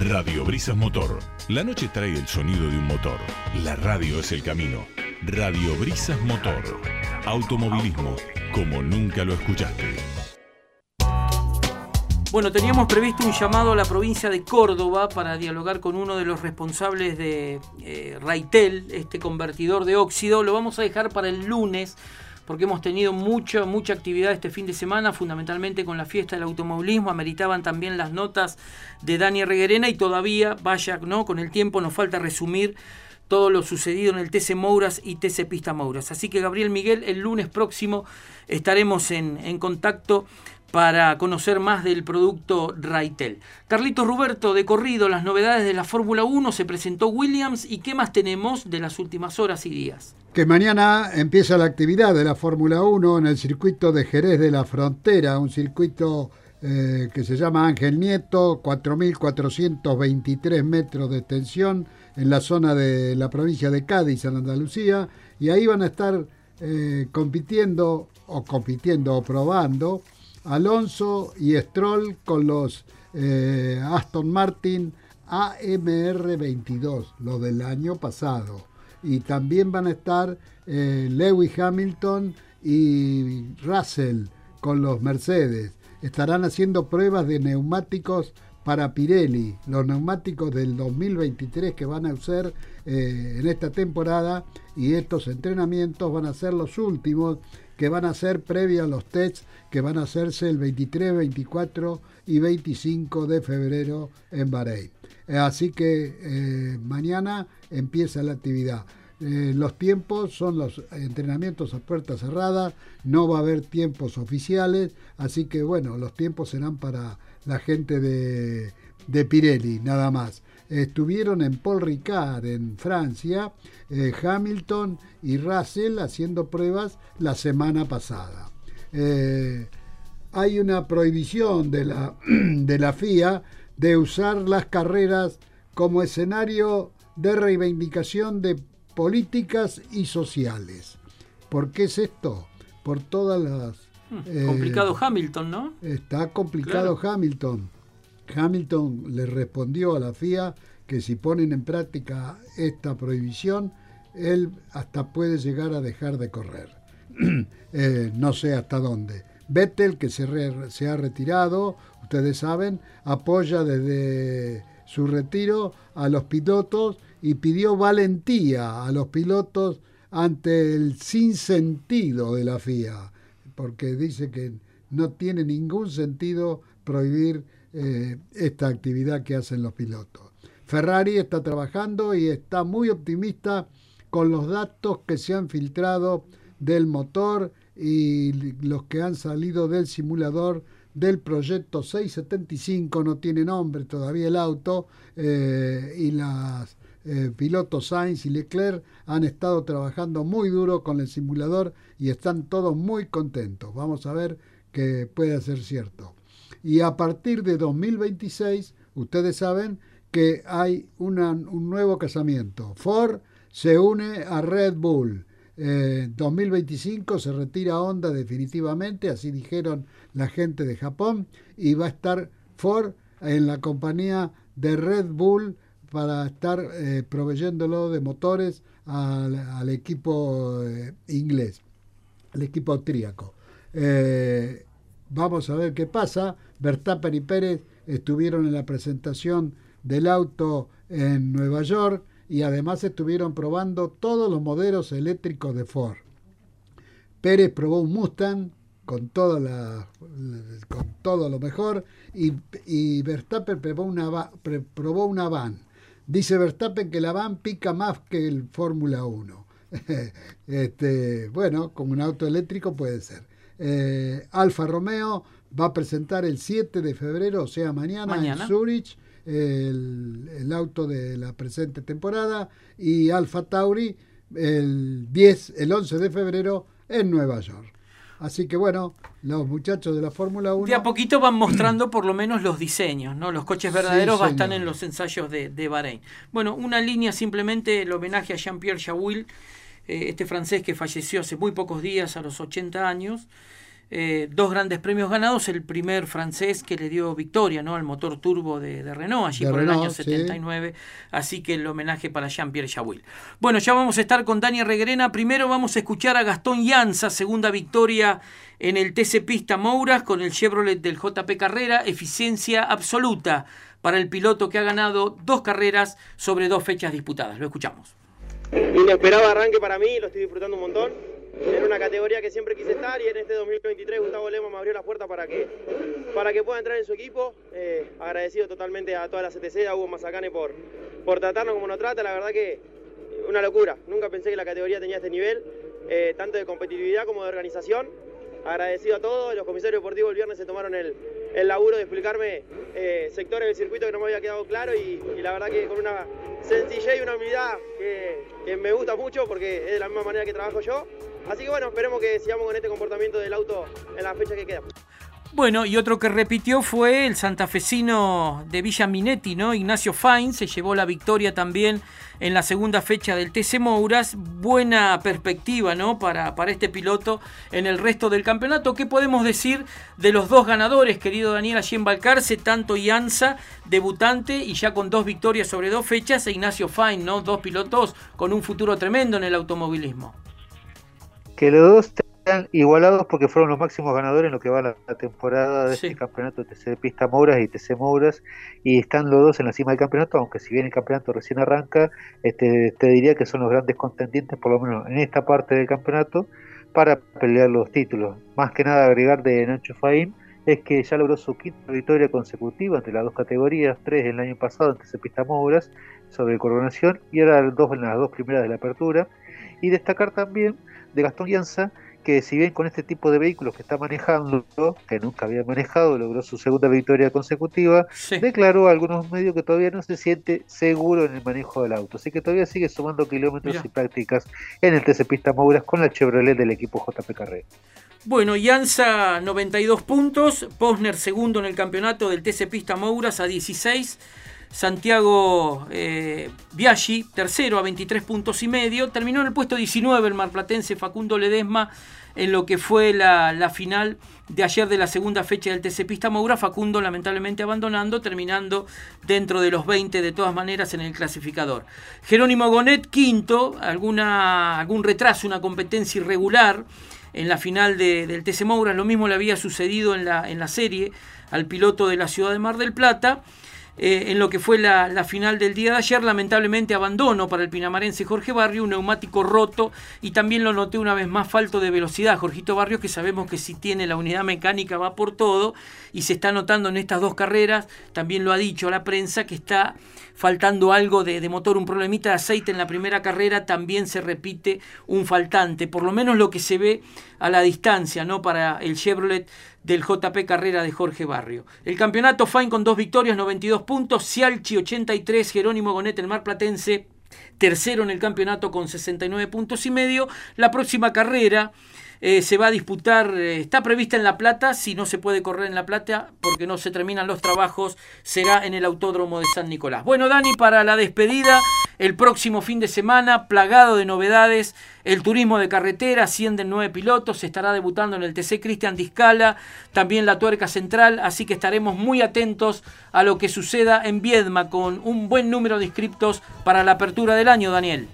Radio Brisas Motor. La noche trae el sonido de un motor. La radio es el camino. Radio Brisas Motor. Automovilismo como nunca lo escuchaste. Bueno, teníamos previsto un llamado a la provincia de Córdoba para dialogar con uno de los responsables de eh, Raitel, este convertidor de óxido. Lo vamos a dejar para el lunes porque hemos tenido mucha, mucha actividad este fin de semana, fundamentalmente con la fiesta del automovilismo, ameritaban también las notas de Dani Reguerena y todavía, vaya, ¿no? Con el tiempo nos falta resumir todo lo sucedido en el TC Mouras y TC Pista Mouras. Así que Gabriel Miguel, el lunes próximo estaremos en, contacto para conocer más del producto Raitel. Carlitos Ruberto, de corrido, las novedades de la Fórmula 1, se presentó Williams y qué más tenemos de las últimas horas y días. Que mañana empieza la actividad de la Fórmula 1 en el circuito de Jerez de la Frontera, un circuito eh, que se llama Ángel Nieto, 4.423 metros de extensión en la zona de la provincia de Cádiz, en Andalucía, y ahí van a estar eh, compitiendo o compitiendo o probando Alonso y Stroll con los eh, Aston Martin AMR22, lo del año pasado. Y también van a estar eh, Lewis Hamilton y Russell con los Mercedes. Estarán haciendo pruebas de neumáticos para Pirelli, los neumáticos del 2023 que van a usar eh, en esta temporada y estos entrenamientos van a ser los últimos que van a ser previos a los tests que van a hacerse el 23, 24 y 25 de febrero en Bahrein. Eh, así que eh, mañana empieza la actividad. los tiempos son los entrenamientos a puerta cerrada, no va a haber tiempos oficiales, así que bueno, los tiempos serán para la gente de, de Pirelli, nada más. Estuvieron en Paul Ricard, en Francia, eh, Hamilton y Russell haciendo pruebas la semana pasada. Eh, hay una prohibición de la, de la FIA de usar las carreras como escenario de reivindicación de políticas y sociales. ¿Por qué es esto? Por todas las eh, complicado Hamilton, ¿no? Está complicado Hamilton. Hamilton le respondió a la FIA que si ponen en práctica esta prohibición, él hasta puede llegar a dejar de correr. Eh, no sé hasta dónde. Vettel, que se, se ha retirado, ustedes saben, apoya desde su retiro a los pilotos y pidió valentía a los pilotos ante el sinsentido de la FIA porque dice que no tiene ningún sentido prohibir eh, esta actividad que hacen los pilotos. Ferrari está trabajando y está muy optimista con los datos que se han filtrado del motor y los que han salido del simulador del proyecto 675, no tiene nombre todavía el auto, eh, y las eh, pilotos Sainz y Leclerc han estado trabajando muy duro con el simulador y están todos muy contentos. Vamos a ver que puede ser cierto. Y a partir de 2026, ustedes saben que hay un nuevo casamiento. Ford se une a Red Bull. Eh, 2025 se retira Honda definitivamente, así dijeron la gente de Japón, y va a estar Ford en la compañía de Red Bull para estar eh, proveyéndolo de motores al, equipo eh, inglés, al equipo austríaco. Eh, vamos a ver qué pasa. Verstappen y Pérez estuvieron en la presentación del auto en Nueva York y además estuvieron probando todos los modelos eléctricos de Ford. Pérez probó un Mustang con, todo lo mejor y, Verstappen probó probó una van Dice Verstappen que la van pica más que el Fórmula 1. este, bueno, como un auto eléctrico puede ser. Eh, Alfa Romeo va a presentar el 7 de febrero, o sea, mañana, en Zurich, el, auto de la presente temporada. Y Alfa Tauri el, 10, el 11 de febrero en Nueva York. Así que bueno, los muchachos de la Fórmula 1. De a poquito van mostrando por lo menos los diseños, ¿no? Los coches verdaderos a estar en los ensayos de, de, Bahrein. Bueno, una línea simplemente el homenaje a Jean-Pierre Jawil, eh, este francés que falleció hace muy pocos días, a los 80 años. Eh, dos grandes premios ganados, el primer francés que le dio victoria ¿no? al motor turbo de, Renault, allí por el año 79, así que el homenaje para Jean-Pierre Jawil. Bueno, ya vamos a estar con Dani Regrena, primero vamos a escuchar a Gastón Llanza, segunda victoria en el TC Pista Mouras con el Chevrolet del JP Carrera, eficiencia absoluta para el piloto que ha ganado dos carreras sobre dos fechas disputadas. Lo escuchamos. Inesperado arranque para mí, lo estoy disfrutando un montón era una categoría que siempre quise estar y en este 2023 Gustavo Lema me abrió la puerta para que, para que pueda entrar en su equipo. Eh, agradecido totalmente a toda la CTC, a Hugo Mazacane por, por tratarnos como nos trata. La verdad que una locura. Nunca pensé que la categoría tenía este nivel, eh, tanto de competitividad como de organización. Agradecido a todos. Los comisarios deportivos el viernes se tomaron el, el laburo de explicarme eh, sectores del circuito que no me había quedado claro y, la verdad que con una sencillez y una humildad que, que me gusta mucho porque es de la misma manera que trabajo yo. Así que bueno, esperemos que sigamos con este comportamiento del auto en la fecha que queda. Bueno, y otro que repitió fue el santafesino de Villa Minetti, ¿no? Ignacio Fain se llevó la victoria también en la segunda fecha del TC Mouras. Buena perspectiva, ¿no? Para, para este piloto en el resto del campeonato. ¿Qué podemos decir de los dos ganadores, querido Daniel, allí en Balcarce? Tanto Ianza, debutante y ya con dos victorias sobre dos fechas, e Ignacio Fain, ¿no? Dos pilotos con un futuro tremendo en el automovilismo. Que los dos están igualados porque fueron los máximos ganadores en lo que va la, temporada de este campeonato de TC Pista Mouras y TC Mouras y están los dos en la cima del campeonato, aunque si bien el campeonato recién arranca, este, te diría que son los grandes contendientes, por lo menos en esta parte del campeonato, para pelear los títulos. Más que nada agregar de Nacho Faín es que ya logró su quinta victoria consecutiva entre las dos categorías, tres el año pasado en TC Pista Mouras sobre coronación y ahora dos en las dos primeras de la apertura. Y destacar también de Gastón Llanza, que si bien con este tipo de vehículos que está manejando, que nunca había manejado, logró su segunda victoria consecutiva, declaró a algunos medios que todavía no se siente seguro en el manejo del auto. Así que todavía sigue sumando kilómetros y prácticas en el TC Pista Mouras con la Chevrolet del equipo JP Carrera. Bueno, Yanza 92 puntos, Posner segundo en el campeonato del TC Pista Mouras a 16. Santiago eh, Biaggi, tercero a 23 puntos y medio. Terminó en el puesto 19 el marplatense Facundo Ledesma en lo que fue la, final de ayer de la segunda fecha del TC Pista Moura. Facundo lamentablemente abandonando, terminando dentro de los 20 de todas maneras en el clasificador. Jerónimo Gonet, quinto, alguna, algún retraso, una competencia irregular en la final del TC Moura. Lo mismo le había sucedido en la, en la serie al piloto de la ciudad de Mar del Plata. Eh, en lo que fue la, final del día de ayer. Lamentablemente abandono para el pinamarense Jorge Barrio, un neumático roto y también lo noté una vez más falto de velocidad. Jorgito Barrios, que sabemos que si tiene la unidad mecánica va por todo y se está notando en estas dos carreras, también lo ha dicho la prensa, que está faltando algo de, de motor, un problemita de aceite en la primera carrera, también se repite un faltante, por lo menos lo que se ve a la distancia, ¿no? Para el Chevrolet del JP Carrera de Jorge Barrio. El campeonato Fine con dos victorias, 92 puntos, Cialchi 83, Jerónimo Gonet, el Mar Platense, tercero en el campeonato con 69 puntos y medio. La próxima carrera eh, se va a disputar, eh, está prevista en La Plata, si no se puede correr en La Plata porque no se terminan los trabajos, será en el Autódromo de San Nicolás. Bueno, Dani, para la despedida, el próximo fin de semana, plagado de novedades, el turismo de carretera, ascienden nueve pilotos, se estará debutando en el TC Cristian Discala, también la Tuerca Central, así que estaremos muy atentos a lo que suceda en Viedma con un buen número de inscriptos para la apertura del año, Daniel.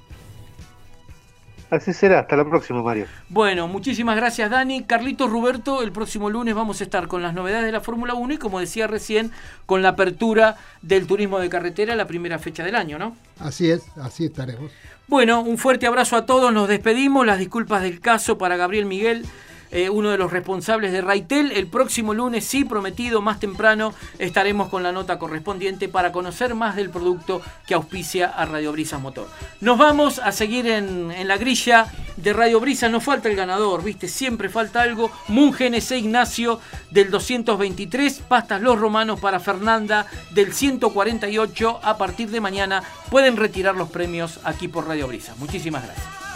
Así será, hasta la próxima, Mario. Bueno, muchísimas gracias, Dani. Carlitos Roberto, el próximo lunes vamos a estar con las novedades de la Fórmula 1 y, como decía recién, con la apertura del turismo de carretera, la primera fecha del año, ¿no? Así es, así estaremos. Bueno, un fuerte abrazo a todos, nos despedimos. Las disculpas del caso para Gabriel Miguel. Eh, uno de los responsables de Raitel. El próximo lunes, sí, prometido, más temprano, estaremos con la nota correspondiente para conocer más del producto que auspicia a Radio Brisas Motor. Nos vamos a seguir en, la grilla de Radio Brisas. Nos falta el ganador, ¿viste? Siempre falta algo. Moon GNC Ignacio del 223. Pastas Los Romanos para Fernanda del 148. A partir de mañana pueden retirar los premios aquí por Radio Brisas. Muchísimas gracias.